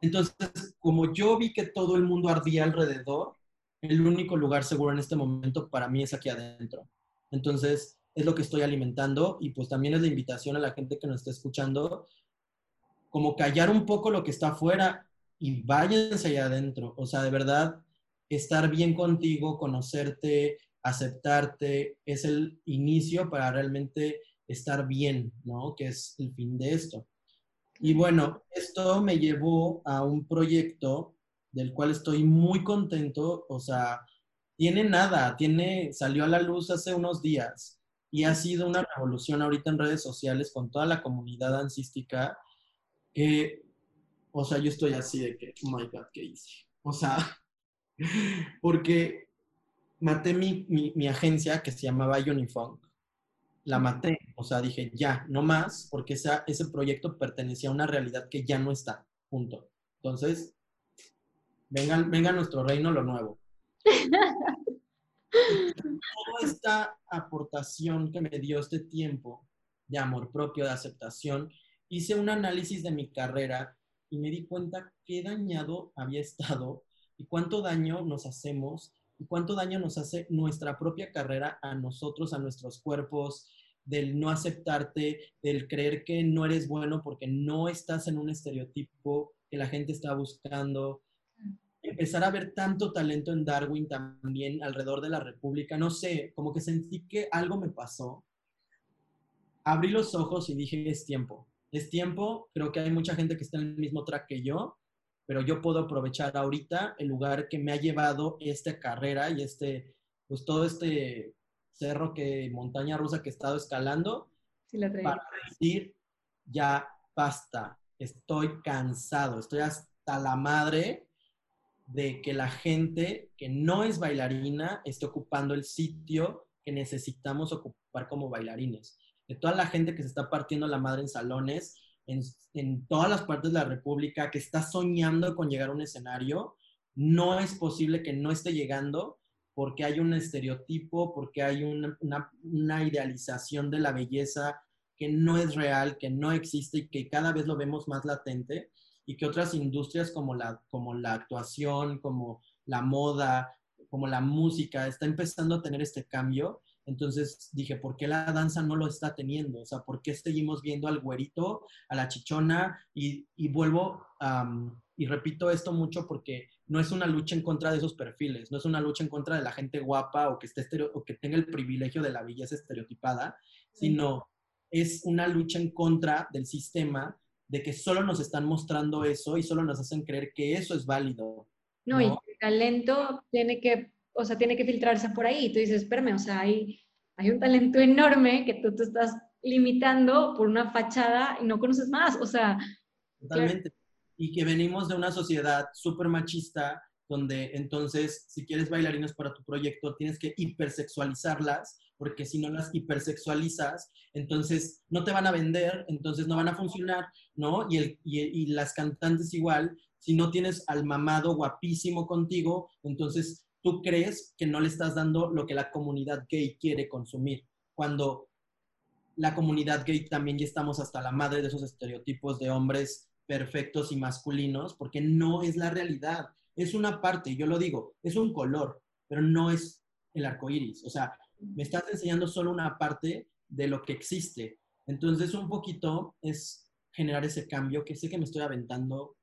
Entonces, como yo vi que todo el mundo ardía alrededor, el único lugar seguro en este momento para mí es aquí adentro. Entonces, es lo que estoy alimentando y pues también es la invitación a la gente que nos está escuchando, como callar un poco lo que está afuera y váyanse allá adentro. O sea, de verdad, estar bien contigo, conocerte, aceptarte, es el inicio para realmente estar bien, ¿no? Que es el fin de esto. Y bueno, esto me llevó a un proyecto del cual estoy muy contento, o sea, tiene nada, tiene, salió a la luz hace unos días y ha sido una revolución ahorita en redes sociales con toda la comunidad dancística que, o sea, yo estoy así de que, oh my God, ¿qué hice? O sea, porque maté mi, mi, agencia que se llamaba Unifunk. La maté, o sea, dije, ya, no más, porque esa, ese proyecto pertenecía a una realidad que ya no está, punto. Entonces, venga, venga nuestro reino lo nuevo. Toda esta aportación que me dio este tiempo de amor propio, de aceptación, hice un análisis de mi carrera y me di cuenta qué dañado había estado y cuánto daño nos hacemos y cuánto daño nos hace nuestra propia carrera a nosotros, a nuestros cuerpos, del no aceptarte, del creer que no eres bueno porque no estás en un estereotipo que la gente está buscando. Empezar a ver tanto talento en Darwin también alrededor de la República, no sé, como que sentí que algo me pasó. Abrí los ojos y dije, es tiempo, es tiempo, creo que hay mucha gente que está en el mismo track que yo pero yo puedo aprovechar ahorita el lugar que me ha llevado esta carrera y este, pues todo este cerro que, montaña rusa que he estado escalando, para decir, ya basta, estoy cansado, estoy hasta la madre de que la gente que no es bailarina esté ocupando el sitio que necesitamos ocupar como bailarines. De toda la gente que se está partiendo la madre en salones en, todas las partes de la República que está soñando con llegar a un escenario, no es posible que no esté llegando porque hay un estereotipo, porque hay una, una, idealización de la belleza que no es real, que no existe y que cada vez lo vemos más latente y que otras industrias como la, como la actuación, como la moda, como la música, está empezando a tener este cambio entonces dije, ¿por qué la danza no lo está teniendo? O sea, ¿por qué seguimos viendo al güerito, a la chichona? Y, vuelvo y repito esto mucho porque no es una lucha en contra de esos perfiles, no es una lucha en contra de la gente guapa o que, esté o que tenga el privilegio de la belleza estereotipada, sino es una lucha en contra del sistema de que solo nos están mostrando eso y solo nos hacen creer que eso es válido. No, y el talento tiene que o sea, tiene que filtrarse por ahí. Tú dices, espérame, o sea, hay hay un talento enorme que tú te estás limitando por una fachada y no conoces más. O sea. Totalmente. Y que venimos de una sociedad súper machista donde entonces si quieres bailarinas para tu proyecto tienes que hipersexualizarlas porque si no las hipersexualizas, entonces no te van a vender, entonces no van a funcionar, ¿no? Y, el, y, las cantantes igual, si no tienes al mamado guapísimo contigo, entonces tú crees que no le estás dando lo que la comunidad gay quiere consumir, cuando la comunidad gay también ya estamos hasta la madre de esos estereotipos de hombres perfectos y masculinos, porque no es la realidad. Es una parte, yo lo digo, es un color, pero no es el arco iris. O sea, me estás enseñando solo una parte de lo que existe. Entonces, un poquito es generar ese cambio que sé que me estoy aventando.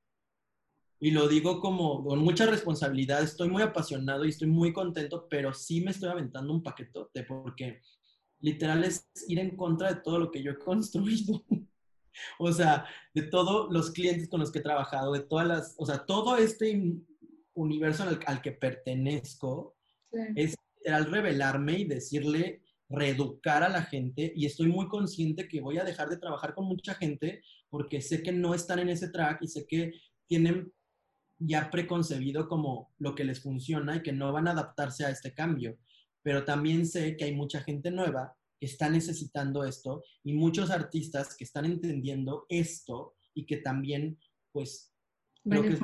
Y lo digo como con mucha responsabilidad, estoy muy apasionado y estoy muy contento, pero sí me estoy aventando un paquetote porque literal es ir en contra de todo lo que yo he construido. o sea, de todos los clientes con los que he trabajado, de todas las, o sea, todo este universo al, que pertenezco es al revelarme y decirle, reeducar a la gente y estoy muy consciente que voy a dejar de trabajar con mucha gente porque sé que no están en ese track y sé que tienen ya preconcebido como lo que les funciona y que no van a adaptarse a este cambio. Pero también sé que hay mucha gente nueva que está necesitando esto y muchos artistas que están entendiendo esto y que también, pues, lo que es,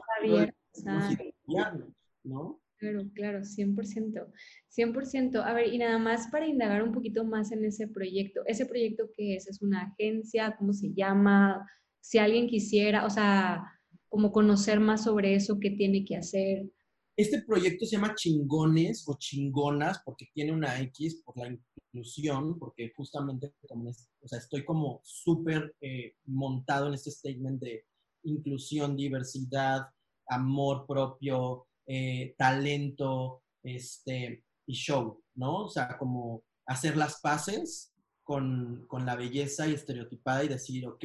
¿no? Claro, claro, 100%. 100%. A ver, y nada más para indagar un poquito más en ese proyecto. ¿Ese proyecto qué es? ¿Es una agencia? ¿Cómo se llama? Si alguien quisiera, o sea, como conocer más sobre eso, ¿qué tiene que hacer? Este proyecto se llama Chingones o Chingonas porque tiene una X por la inclusión, porque justamente como o sea, estoy como súper eh, montado en este statement de inclusión, diversidad, amor propio, eh, talento este, y show, ¿no? O sea, como hacer las paces con, con la belleza y estereotipada y decir, ok,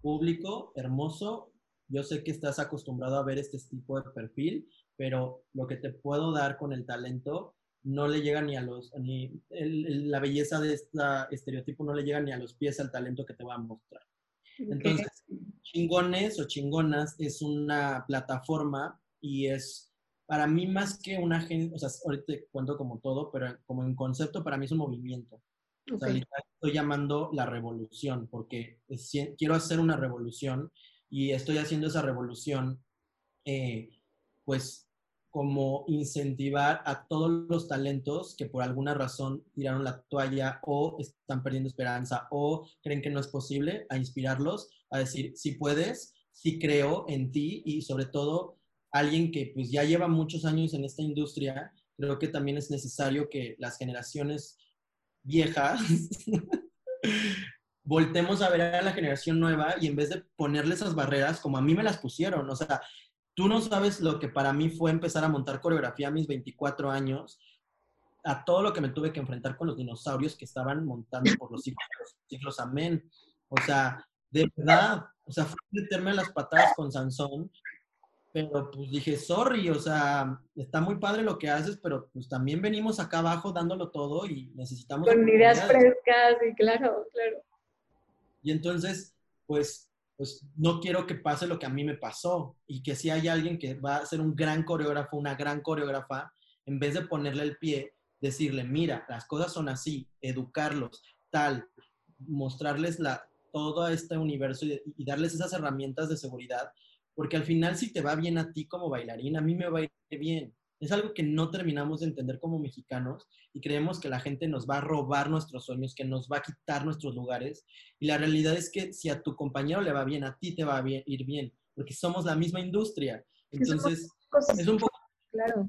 público, hermoso, yo sé que estás acostumbrado a ver este tipo de perfil, pero lo que te puedo dar con el talento no le llega ni a los, ni la belleza de este estereotipo no le llega ni a los pies al talento que te voy a mostrar. Entonces, Chingones o Chingonas es una plataforma y es para mí más que una agencia, o sea, ahorita te cuento como todo, pero como en concepto para mí es un movimiento. O sea, estoy llamando la revolución porque quiero hacer una revolución y estoy haciendo esa revolución, eh, pues como incentivar a todos los talentos que por alguna razón tiraron la toalla o están perdiendo esperanza o creen que no es posible, a inspirarlos, a decir, si puedes, si creo en ti y sobre todo alguien que pues ya lleva muchos años en esta industria, creo que también es necesario que las generaciones viejas voltemos a ver a la generación nueva y en vez de ponerle esas barreras como a mí me las pusieron, o sea, tú no sabes lo que para mí fue empezar a montar coreografía a mis 24 años, a todo lo que me tuve que enfrentar con los dinosaurios que estaban montando por los siglos, siglos amén. O sea, de verdad, o sea, fue meterme las patadas con Sansón pero pues dije, sorry, o sea, está muy padre lo que haces, pero pues también venimos acá abajo dándolo todo y necesitamos... Con ideas frescas y claro, claro. Y entonces, pues, pues no quiero que pase lo que a mí me pasó y que si hay alguien que va a ser un gran coreógrafo, una gran coreógrafa, en vez de ponerle el pie, decirle, mira, las cosas son así, educarlos, tal, mostrarles la, todo este universo y darles esas herramientas de seguridad porque al final si te va bien a ti como bailarín, a mí me va bien. Es algo que no terminamos de entender como mexicanos y creemos que la gente nos va a robar nuestros sueños, que nos va a quitar nuestros lugares. Y la realidad es que si a tu compañero le va bien, a ti te va a ir bien, porque somos la misma industria. Entonces, es un poco... Claro.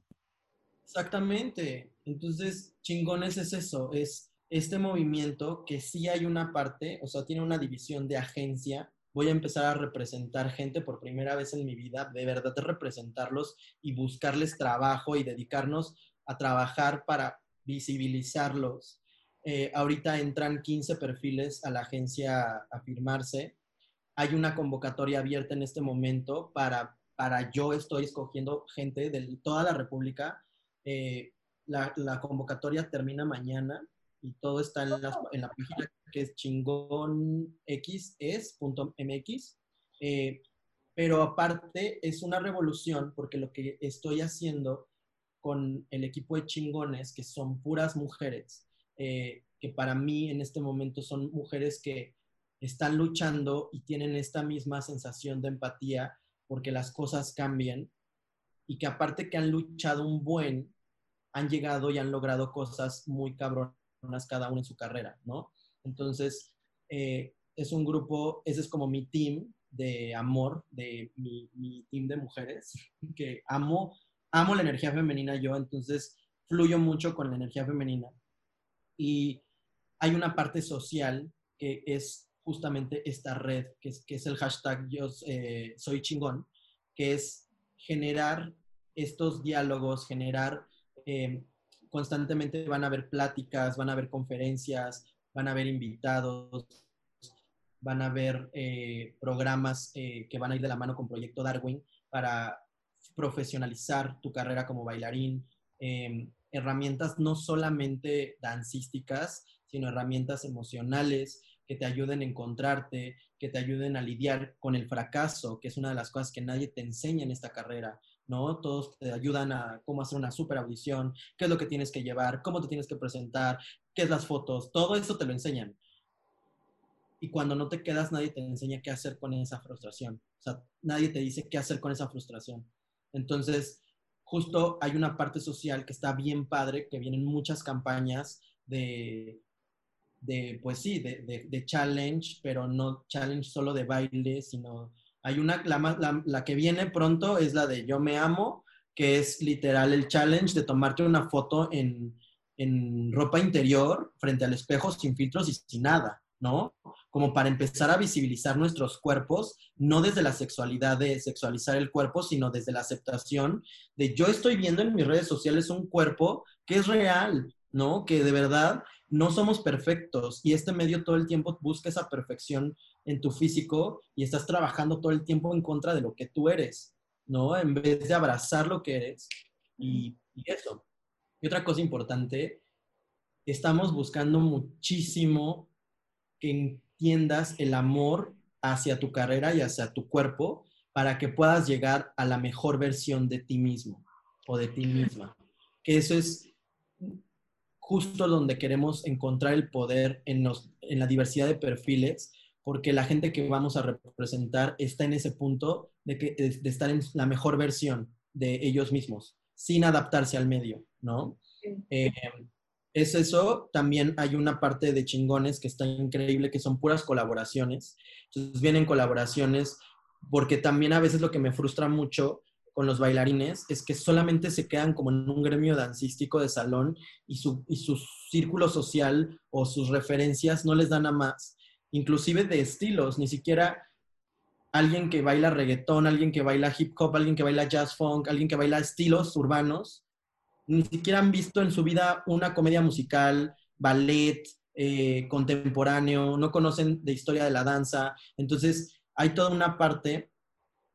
Exactamente. Entonces, chingones es eso, es este movimiento que sí hay una parte, o sea, tiene una división de agencia voy a empezar a representar gente por primera vez en mi vida, de verdad representarlos y buscarles trabajo y dedicarnos a trabajar para visibilizarlos. Eh, ahorita entran 15 perfiles a la agencia a firmarse. Hay una convocatoria abierta en este momento para, para yo estoy escogiendo gente de toda la República. Eh, la convocatoria termina mañana y todo está en la, en la página que es chingonxes.mx. Eh, pero aparte es una revolución porque lo que estoy haciendo con el equipo de chingones, que son puras mujeres, eh, que para mí en este momento son mujeres que están luchando y tienen esta misma sensación de empatía porque las cosas cambian y que aparte que han luchado un buen, han llegado y han logrado cosas muy cabronas cada uno en su carrera, ¿no? Entonces, eh, es un grupo, ese es como mi team de amor, de mi, team de mujeres, que amo, amo la energía femenina yo, entonces fluyo mucho con la energía femenina. Y hay una parte social que es justamente esta red, que es, que es el hashtag yo eh, soy chingón, que es generar estos diálogos, generar, eh, constantemente van a haber pláticas, van a haber conferencias, van a haber invitados, van a haber eh, programas que van a ir de la mano con Proyecto Darwin para profesionalizar tu carrera como bailarín, herramientas no solamente dancísticas, sino herramientas emocionales, que te ayuden a encontrarte, que te ayuden a lidiar con el fracaso, que es una de las cosas que nadie te enseña en esta carrera, ¿no? Todos te ayudan a cómo hacer una super audición, qué es lo que tienes que llevar, cómo te tienes que presentar, qué es las fotos, todo eso te lo enseñan. Y cuando no te quedas, nadie te enseña qué hacer con esa frustración. O sea, nadie te dice qué hacer con esa frustración. Entonces, justo hay una parte social que está bien padre, que vienen muchas campañas de de, pues sí, de, de, challenge, pero no challenge solo de baile, sino hay una, la, la, que viene pronto es la de Yo me amo, que es literal el challenge de tomarte una foto en, en ropa interior frente al espejo sin filtros y sin nada, ¿no? Como para empezar a visibilizar nuestros cuerpos, no desde la sexualidad de sexualizar el cuerpo, sino desde la aceptación de yo estoy viendo en mis redes sociales un cuerpo que es real, ¿no? Que de verdad no somos perfectos y este medio todo el tiempo busca esa perfección en tu físico y estás trabajando todo el tiempo en contra de lo que tú eres, ¿no? En vez de abrazar lo que eres y, eso. Y otra cosa importante, estamos buscando muchísimo que entiendas el amor hacia tu carrera y hacia tu cuerpo para que puedas llegar a la mejor versión de ti mismo o de ti misma. Que eso es justo donde queremos encontrar el poder en, en la diversidad de perfiles, porque la gente que vamos a representar está en ese punto de, que, de, estar en la mejor versión de ellos mismos, sin adaptarse al medio, ¿no? Eh, es eso, también hay una parte de chingones que está increíble, que son puras colaboraciones. Entonces vienen colaboraciones, porque también a veces lo que me frustra mucho con los bailarines es que solamente se quedan como en un gremio dancístico de salón y su, y su círculo social o sus referencias no les dan a más, inclusive de estilos, ni siquiera alguien que baila reggaetón, alguien que baila hip hop, alguien que baila jazz funk, alguien que baila estilos urbanos, ni siquiera han visto en su vida una comedia musical, ballet, eh, contemporáneo, no conocen de historia de la danza. Entonces, hay toda una parte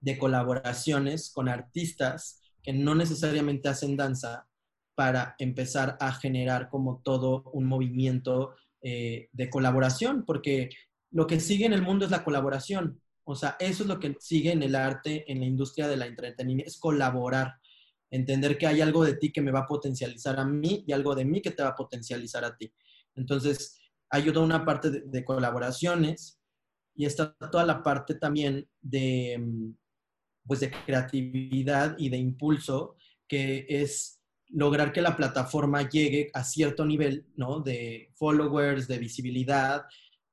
de colaboraciones con artistas que no necesariamente hacen danza para empezar a generar como todo un movimiento eh, de colaboración, porque lo que sigue en el mundo es la colaboración. O sea, eso es lo que sigue en el arte, en la industria del entretenimiento, es colaborar, entender que hay algo de ti que me va a potencializar a mí y algo de mí que te va a potencializar a ti. Entonces, hay toda una parte de colaboraciones y está toda la parte también de, mm, pues de creatividad y de impulso, que es lograr que la plataforma llegue a cierto nivel, ¿no? De followers, de visibilidad,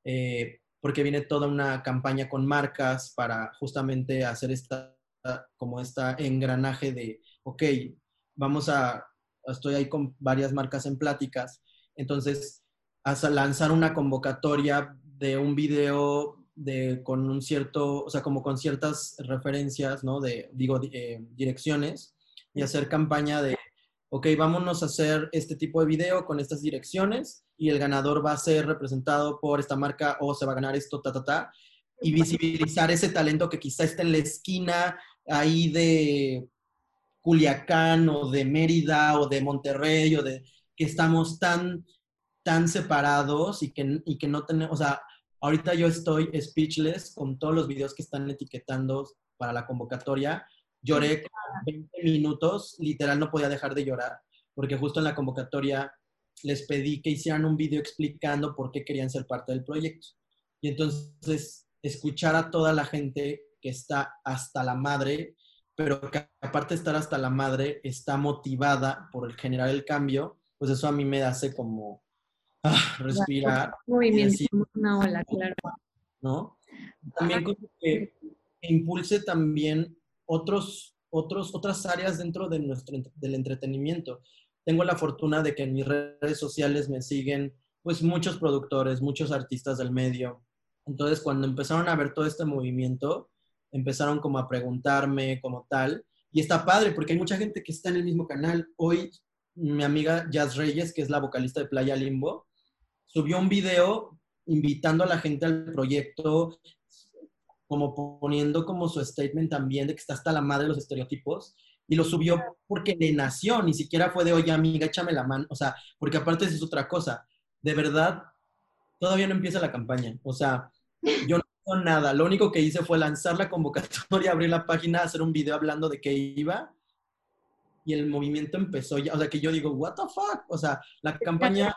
eh, porque viene toda una campaña con marcas para justamente hacer esta, como esta engranaje de, ok, vamos a, estoy ahí con varias marcas en pláticas, entonces, hasta lanzar una convocatoria de un video de, con un cierto, o sea, como con ciertas referencias, ¿no? De, digo, eh, direcciones y hacer campaña de, ok, vámonos a hacer este tipo de video con estas direcciones y el ganador va a ser representado por esta marca o se va a ganar esto, ta, ta, ta, y visibilizar ese talento que quizá está en la esquina ahí de Culiacán o de Mérida o de Monterrey o de que estamos tan tan separados y que, y que no tenemos, o sea, ahorita yo estoy speechless con todos los videos que están etiquetando para la convocatoria. Lloré 20 minutos, literal no podía dejar de llorar, porque justo en la convocatoria les pedí que hicieran un video explicando por qué querían ser parte del proyecto. Y entonces escuchar a toda la gente que está hasta la madre, pero que aparte de estar hasta la madre, está motivada por generar el cambio, pues eso a mí me hace como ah, respirar. Movimiento, una ola, claro. ¿No? También que impulse también otros, otros, otras áreas dentro de nuestro, del entretenimiento. Tengo la fortuna de que en mis redes sociales me siguen pues muchos productores, muchos artistas del medio. Entonces, cuando empezaron a ver todo este movimiento, empezaron como a preguntarme como tal. Y está padre porque hay mucha gente que está en el mismo canal. Hoy mi amiga Jazz Reyes, que es la vocalista de Playa Limbo, subió un video invitando a la gente al proyecto, como poniendo como su statement también de que está hasta la madre de los estereotipos. Y lo subió porque le nació, ni siquiera fue de, oye amiga, échame la mano. O sea, porque aparte eso es otra cosa. De verdad, todavía no empieza la campaña. O sea, yo no nada. Lo único que hice fue lanzar la convocatoria, abrir la página, hacer un video hablando de qué iba. Y el movimiento empezó ya. O sea, que yo digo, ¿What the fuck? O sea, la campaña.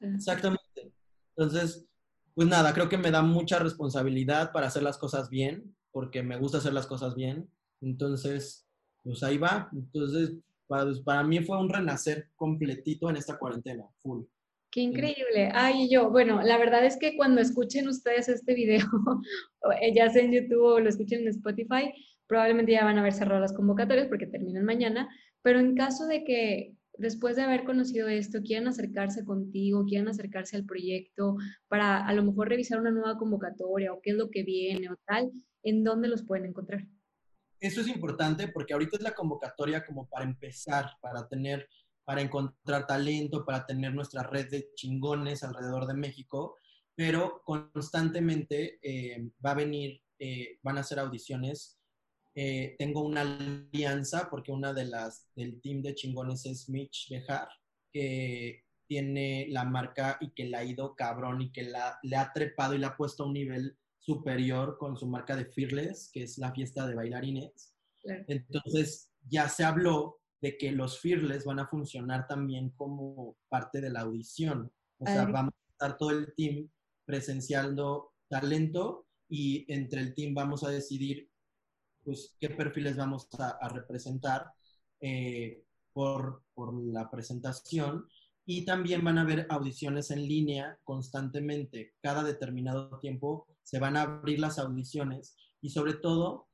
Exactamente. Entonces, pues nada, creo que me da mucha responsabilidad para hacer las cosas bien, porque me gusta hacer las cosas bien. Entonces, pues ahí va. Entonces, para, pues, para mí fue un renacer completito en esta cuarentena, full. Qué increíble. Ay, yo, bueno, la verdad es que cuando escuchen ustedes este video, eh, ya sea en YouTube o lo escuchen en Spotify, probablemente ya van a haber cerrado las convocatorias porque terminan mañana, pero en caso de que después de haber conocido esto quieran acercarse contigo, quieran acercarse al proyecto para a lo mejor revisar una nueva convocatoria o qué es lo que viene o tal, ¿en dónde los pueden encontrar? Eso es importante porque ahorita es la convocatoria como para empezar, para tener para encontrar talento, para tener nuestra red de chingones alrededor de México, pero constantemente eh, va a venir, eh, van a hacer audiciones. Eh, tengo una alianza porque una de las del team de chingones es Mitch Bejar, que tiene la marca y que la ha ido cabrón y que la, le ha trepado y la ha puesto a un nivel superior con su marca de Fearless, que es la fiesta de bailarines. Entonces, ya se habló de que los Fearless van a funcionar también como parte de la audición. O sea, vamos a estar todo el team presenciando talento y entre el team vamos a decidir pues qué perfiles vamos a, representar eh, por, por la presentación y también van a haber audiciones en línea constantemente. Cada determinado tiempo se van a abrir las audiciones y sobre todo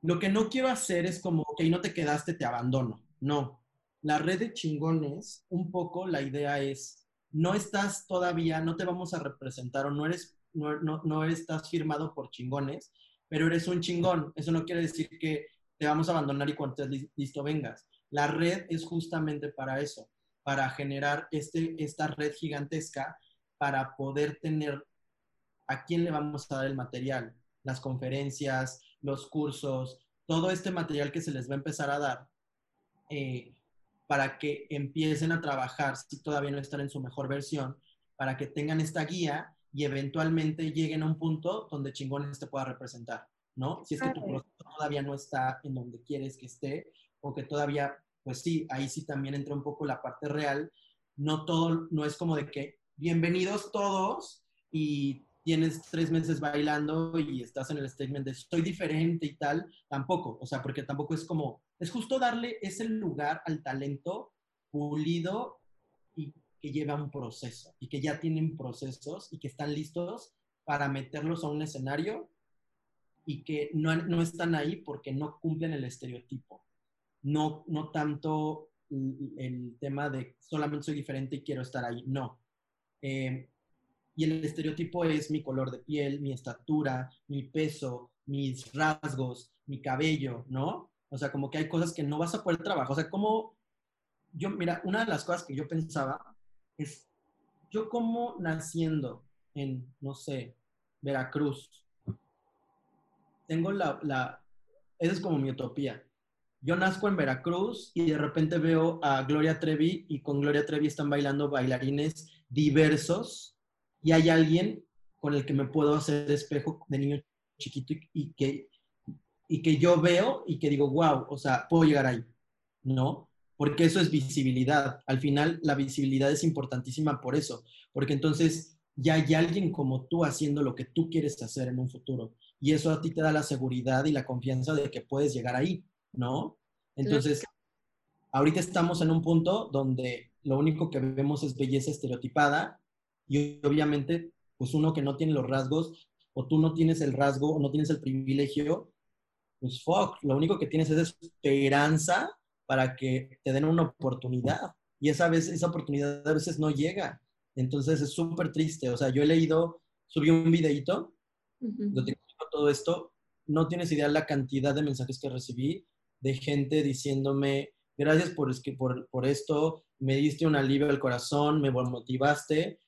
lo que no quiero hacer es como, ok, no te quedaste, te abandono. No. La red de chingones, un poco la idea es, no estás todavía, no te vamos a representar o no eres, no, no, estás firmado por chingones, pero eres un chingón. Eso no quiere decir que te vamos a abandonar y cuando estés listo vengas. La red es justamente para eso, para generar este, esta red gigantesca para poder tener a quién le vamos a dar el material, las conferencias, los cursos, todo este material que se les va a empezar a dar eh, para que empiecen a trabajar si todavía no están en su mejor versión, para que tengan esta guía y eventualmente lleguen a un punto donde chingones te pueda representar, ¿no? Si es que tu proceso todavía no está en donde quieres que esté o que todavía, pues sí, ahí sí también entra un poco la parte real. No todo, no es como de que bienvenidos todos y tienes tres meses bailando y estás en el statement de soy diferente y tal, tampoco, o sea, porque tampoco es como, es justo darle ese lugar al talento pulido que lleva un proceso y que ya tienen procesos y que están listos para meterlos a un escenario y que no, no están ahí porque no cumplen el estereotipo. No, no tanto el, tema de solamente soy diferente y quiero estar ahí, no. Eh, y el estereotipo es mi color de piel, mi estatura, mi peso, mis rasgos, mi cabello, ¿no? O sea, como que hay cosas que no vas a poder trabajar. O sea, como yo, mira, una de las cosas que yo pensaba es, yo como naciendo en, no sé, Veracruz, tengo la, esa es como mi utopía. yo nazco en Veracruz y de repente veo a Gloria Trevi y con Gloria Trevi están bailando bailarines diversos y hay alguien con el que me puedo hacer espejo de niño chiquito y, que, y que yo veo y que digo, wow, o sea, puedo llegar ahí, ¿no? Porque eso es visibilidad. Al final, la visibilidad es importantísima por eso, porque entonces ya hay alguien como tú haciendo lo que tú quieres hacer en un futuro. Y eso a ti te da la seguridad y la confianza de que puedes llegar ahí, ¿no? Entonces, ahorita estamos en un punto donde lo único que vemos es belleza estereotipada y obviamente pues uno que no tiene los rasgos, o tú no tienes el rasgo, o no tienes el privilegio, pues fuck, lo único que tienes es esperanza para que te den una oportunidad. Y esa vez, esa oportunidad a veces no llega. Entonces es súper triste. O sea, yo he leído, subí un videito donde todo esto. No tienes idea la cantidad de mensajes que recibí de gente diciéndome, gracias por, por, por esto, me diste un alivio al corazón, me motivaste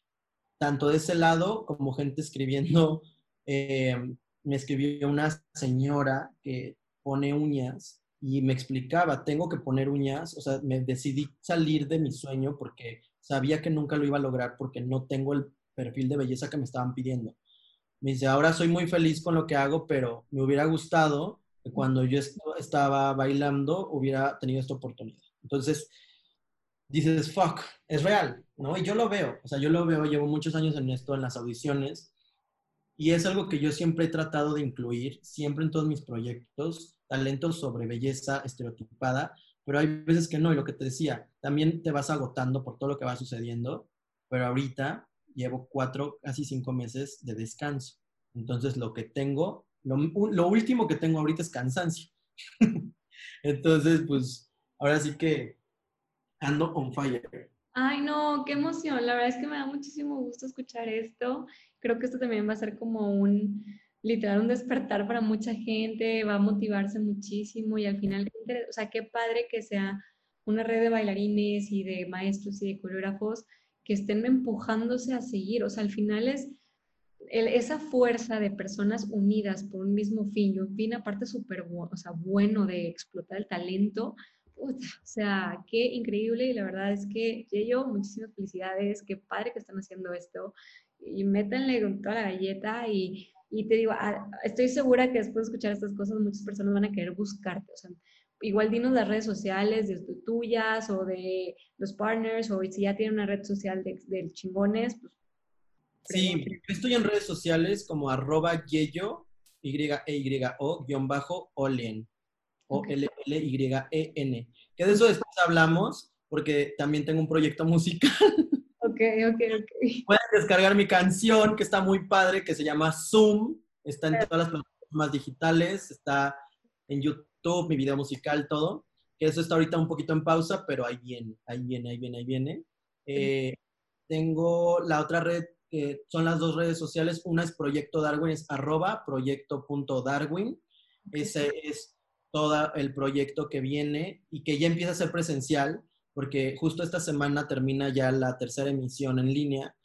tanto de ese lado como gente escribiendo, eh, me escribió una señora que pone uñas y me explicaba, tengo que poner uñas, o sea, me decidí salir de mi sueño porque sabía que nunca lo iba a lograr porque no tengo el perfil de belleza que me estaban pidiendo. Me dice, ahora soy muy feliz con lo que hago, pero me hubiera gustado que cuando yo estaba bailando hubiera tenido esta oportunidad. Entonces, dices, fuck, es real, ¿no? Y yo lo veo, o sea, yo lo veo, llevo muchos años en esto, en las audiciones, y es algo que yo siempre he tratado de incluir, siempre en todos mis proyectos, talentos sobre belleza estereotipada, pero hay veces que no, y lo que te decía, también te vas agotando por todo lo que va sucediendo, pero ahorita llevo cuatro, casi cinco meses de descanso. Entonces, lo que tengo, lo, lo último que tengo ahorita es cansancio. Entonces, pues, ahora sí que ando on fire. Ay, no, qué emoción. La verdad es que me da muchísimo gusto escuchar esto. Creo que esto también va a ser como un, literal, un despertar para mucha gente, va a motivarse muchísimo y al final, o sea, qué padre que sea una red de bailarines y de maestros y de coreógrafos que estén empujándose a seguir. O sea, al final es esa fuerza de personas unidas por un mismo fin y un fin aparte súper o sea, bueno de explotar el talento, o sea, qué increíble y la verdad es que yo muchísimas felicidades, qué padre que están haciendo esto y métanle con toda la galleta y, y te digo, ah, estoy segura que después de escuchar estas cosas muchas personas van a querer buscarte, o sea, igual dinos las redes sociales de tuyas o de los partners o si ya tienen una red social de, de chingones, pues Sí, estoy en redes sociales como arroba yeyo, y e y o guion bajo olen. O-L-L-Y-E-N. Que de eso después hablamos, porque también tengo un proyecto musical. Ok, ok, ok. Pueden descargar mi canción, que está muy padre, que se llama Zoom. Está en todas las plataformas digitales, está en YouTube, mi video musical, todo. Que eso está ahorita un poquito en pausa, pero ahí viene, ahí viene, ahí viene, ahí viene. Eh, tengo la otra red, que son las dos redes sociales. Una es Proyecto Darwin, es arroba proyecto.darwin. Ese es todo el proyecto que viene y que ya empieza a ser presencial, porque justo esta semana termina ya la tercera emisión en línea.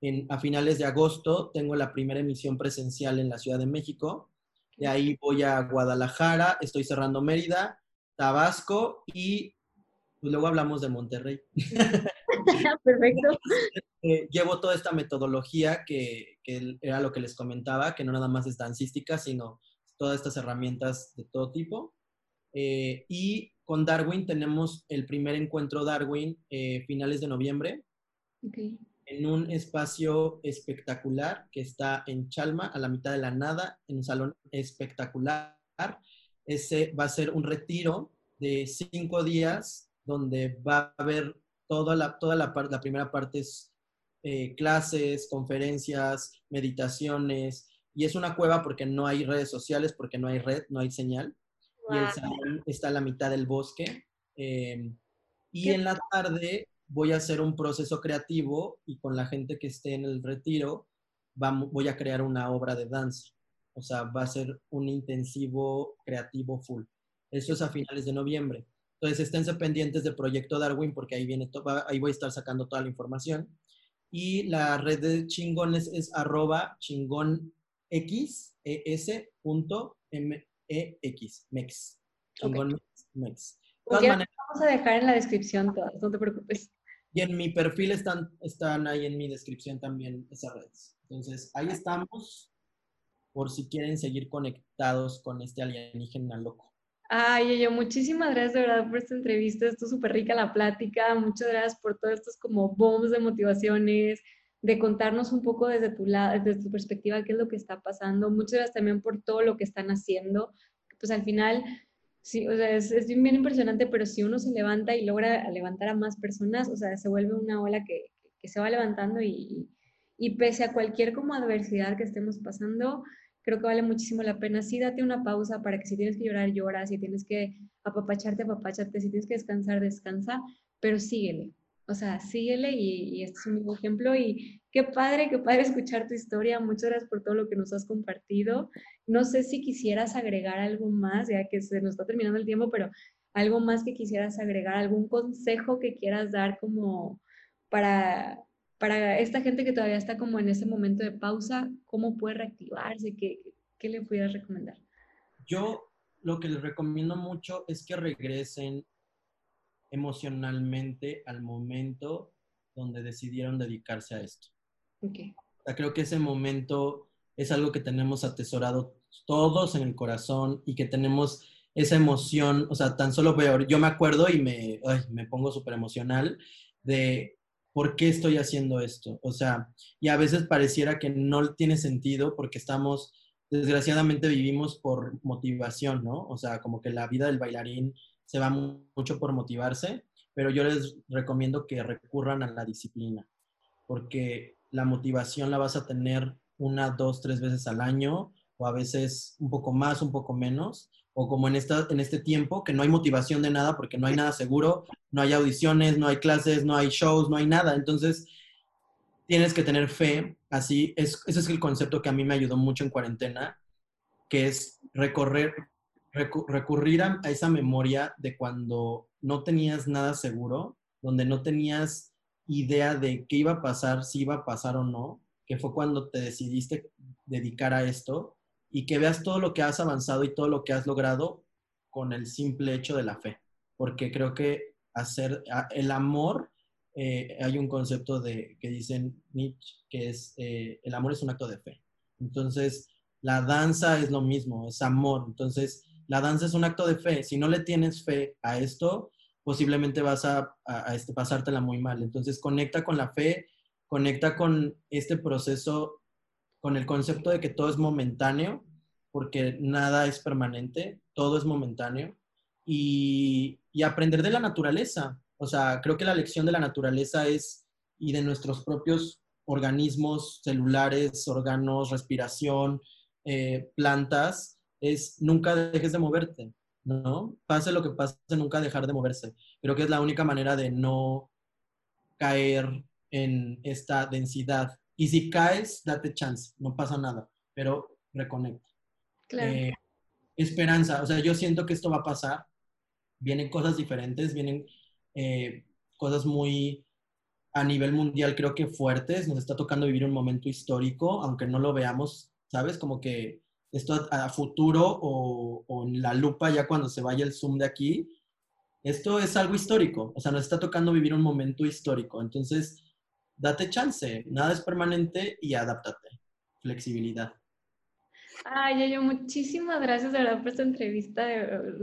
En, a finales de agosto tengo la primera emisión presencial en la Ciudad de México. De ahí voy a Guadalajara, estoy cerrando Mérida, Tabasco y pues, luego hablamos de Monterrey. Perfecto. Eh, llevo toda esta metodología que, que, era lo que les comentaba, que no nada más es dancística, sino todas estas herramientas de todo tipo. Eh, y con Darwin tenemos el primer encuentro Darwin eh, finales de noviembre. En un espacio espectacular que está en Chalma, a la mitad de la nada, en un salón espectacular. Ese va a ser un retiro de cinco días donde va a haber toda la, toda la, la primera parte es eh, clases, conferencias, meditaciones, y es una cueva porque no hay redes sociales, porque no hay red, no hay señal y el salón está a la mitad del bosque. Em, y en la tarde voy a hacer un proceso creativo y con la gente que esté en el retiro vamos, voy a crear una obra de danza. O sea, va a ser un intensivo creativo full. Eso es a finales de noviembre. Entonces, esténse pendientes del proyecto Darwin porque ahí, viene ahí voy a estar sacando toda la información. Y la red de chingones es arroba chingonx, e EX, MEX. Chingón Mex. vamos a dejar en la descripción todas, no te preocupes. Y en mi perfil están, están ahí en mi descripción también esas redes. Entonces, ahí estamos por si quieren seguir conectados con este alienígena loco. Ay, yo, muchísimas gracias de verdad por esta entrevista. Esto es súper rica la plática. Muchas gracias por todos estos como bombs de motivaciones, de contarnos un poco desde tu lado, desde tu perspectiva, qué es lo que está pasando. Muchas gracias también por todo lo que están haciendo. Pues al final, sí, o sea, es, es bien impresionante, pero si uno se levanta y logra levantar a más personas, o sea, se vuelve una ola que, que se va levantando y, y pese a cualquier como adversidad que estemos pasando, creo que vale muchísimo la pena. Sí, date una pausa para que si tienes que llorar, llora, si tienes que apapacharte, apapacharte, si tienes que descansar, descansa, pero síguele. O sea, síguele y, este es un nuevo ejemplo y qué padre, qué padre escuchar tu historia. Muchas gracias por todo lo que nos has compartido. No sé si quisieras agregar algo más, ya que se nos está terminando el tiempo, pero algo más que quisieras agregar, algún consejo que quieras dar como para para esta gente que todavía está como en ese momento de pausa, ¿cómo puede reactivarse? ¿Qué, qué le pudieras recomendar? Yo lo que les recomiendo mucho es que regresen emocionalmente al momento donde decidieron dedicarse a esto. Okay. creo que ese momento es algo que tenemos atesorado todos en el corazón y que tenemos esa emoción, o sea, tan solo veo, yo me acuerdo y me, me pongo súper emocional de ¿por qué estoy haciendo esto? O sea, y a veces pareciera que no tiene sentido porque estamos, desgraciadamente vivimos por motivación, ¿no? O sea, como que la vida del bailarín se va mucho por motivarse, pero yo les recomiendo que recurran a la disciplina, porque la motivación la vas a tener una, dos, tres veces al año, o a veces un poco más, un poco menos, o como en, esta, en este tiempo, que no hay motivación de nada porque no hay nada seguro, no hay audiciones, no hay clases, no hay shows, no hay nada. Entonces, tienes que tener fe. Así, es, ese es el concepto que a mí me ayudó mucho en cuarentena, que es recorrer, recurrir a, esa memoria de cuando no tenías nada seguro, donde no tenías idea de qué iba a pasar, si iba a pasar o no, que fue cuando te decidiste dedicar a esto y que veas todo lo que has avanzado y todo lo que has logrado con el simple hecho de la fe. Porque creo que hacer el amor, eh, hay un concepto de, que dicen Nietzsche, que es eh, el amor es un acto de fe. Entonces, la danza es lo mismo, es amor. Entonces, la danza es un acto de fe. Si no le tienes fe a esto, posiblemente vas a, este, pasártela muy mal. Entonces, conecta con la fe, conecta con este proceso con el concepto de que todo es momentáneo, porque nada es permanente, todo es momentáneo, y, aprender de la naturaleza. O sea, creo que la lección de la naturaleza es, y de nuestros propios organismos celulares, órganos, respiración, eh, plantas, es nunca dejes de moverte, ¿no? Pase lo que pase, nunca dejar de moverse. Creo que es la única manera de no caer en esta densidad y si caes, date chance, no pasa nada, pero reconecta. Claro. Eh, esperanza, o sea, yo siento que esto va a pasar. Vienen cosas diferentes, vienen eh, cosas muy a nivel mundial, creo que fuertes. Nos está tocando vivir un momento histórico, aunque no lo veamos, ¿sabes? Como que esto a, futuro o, en la lupa ya cuando se vaya el zoom de aquí, esto es algo histórico. O sea, nos está tocando vivir un momento histórico. Entonces, date chance, nada es permanente y adáptate. Flexibilidad. Ay, yo muchísimas gracias de verdad por esta entrevista.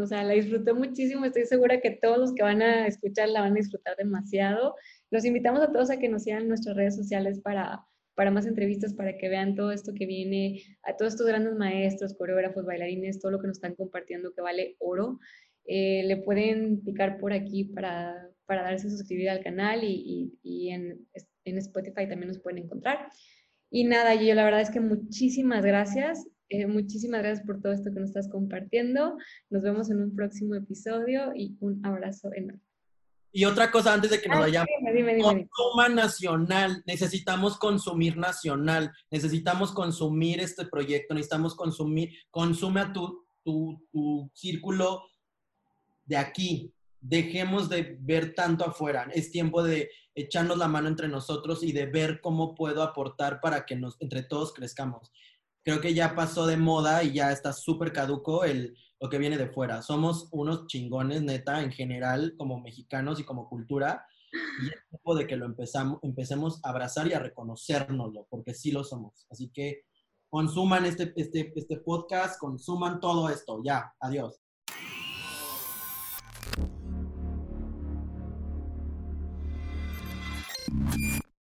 O sea, la disfruté muchísimo. Estoy segura que todos los que van a escuchar la van a disfrutar demasiado. Los invitamos a todos a que nos sigan en nuestras redes sociales para, para más entrevistas, para que vean todo esto que viene, a todos estos grandes maestros, coreógrafos, bailarines, todo lo que nos están compartiendo que vale oro. Eh, le pueden picar por aquí para, para darse suscribir al canal y, y, en en Spotify también nos pueden encontrar. Y nada, yo la verdad es que muchísimas gracias. Eh, muchísimas gracias por todo esto que nos estás compartiendo. Nos vemos en un próximo episodio y un abrazo enorme. Y otra cosa antes de que nos ah, vayamos. Dime, Consuma nacional. Necesitamos consumir nacional. Necesitamos consumir este proyecto. Necesitamos consumir. Consume a tu, tu, tu círculo de aquí. Dejemos de ver tanto afuera. Es tiempo de echarnos la mano entre nosotros y de ver cómo puedo aportar para que nos, entre todos crezcamos. creo que ya pasó de moda y ya está súper caduco el, lo que viene de fuera. Somos unos chingones, neta, en general, como mexicanos y como cultura. Y es tiempo de que lo empezamos, empecemos a abrazar y a reconocérnoslo, porque sí lo somos. Así que consuman este, este, este podcast, consuman todo esto. Ya, adiós.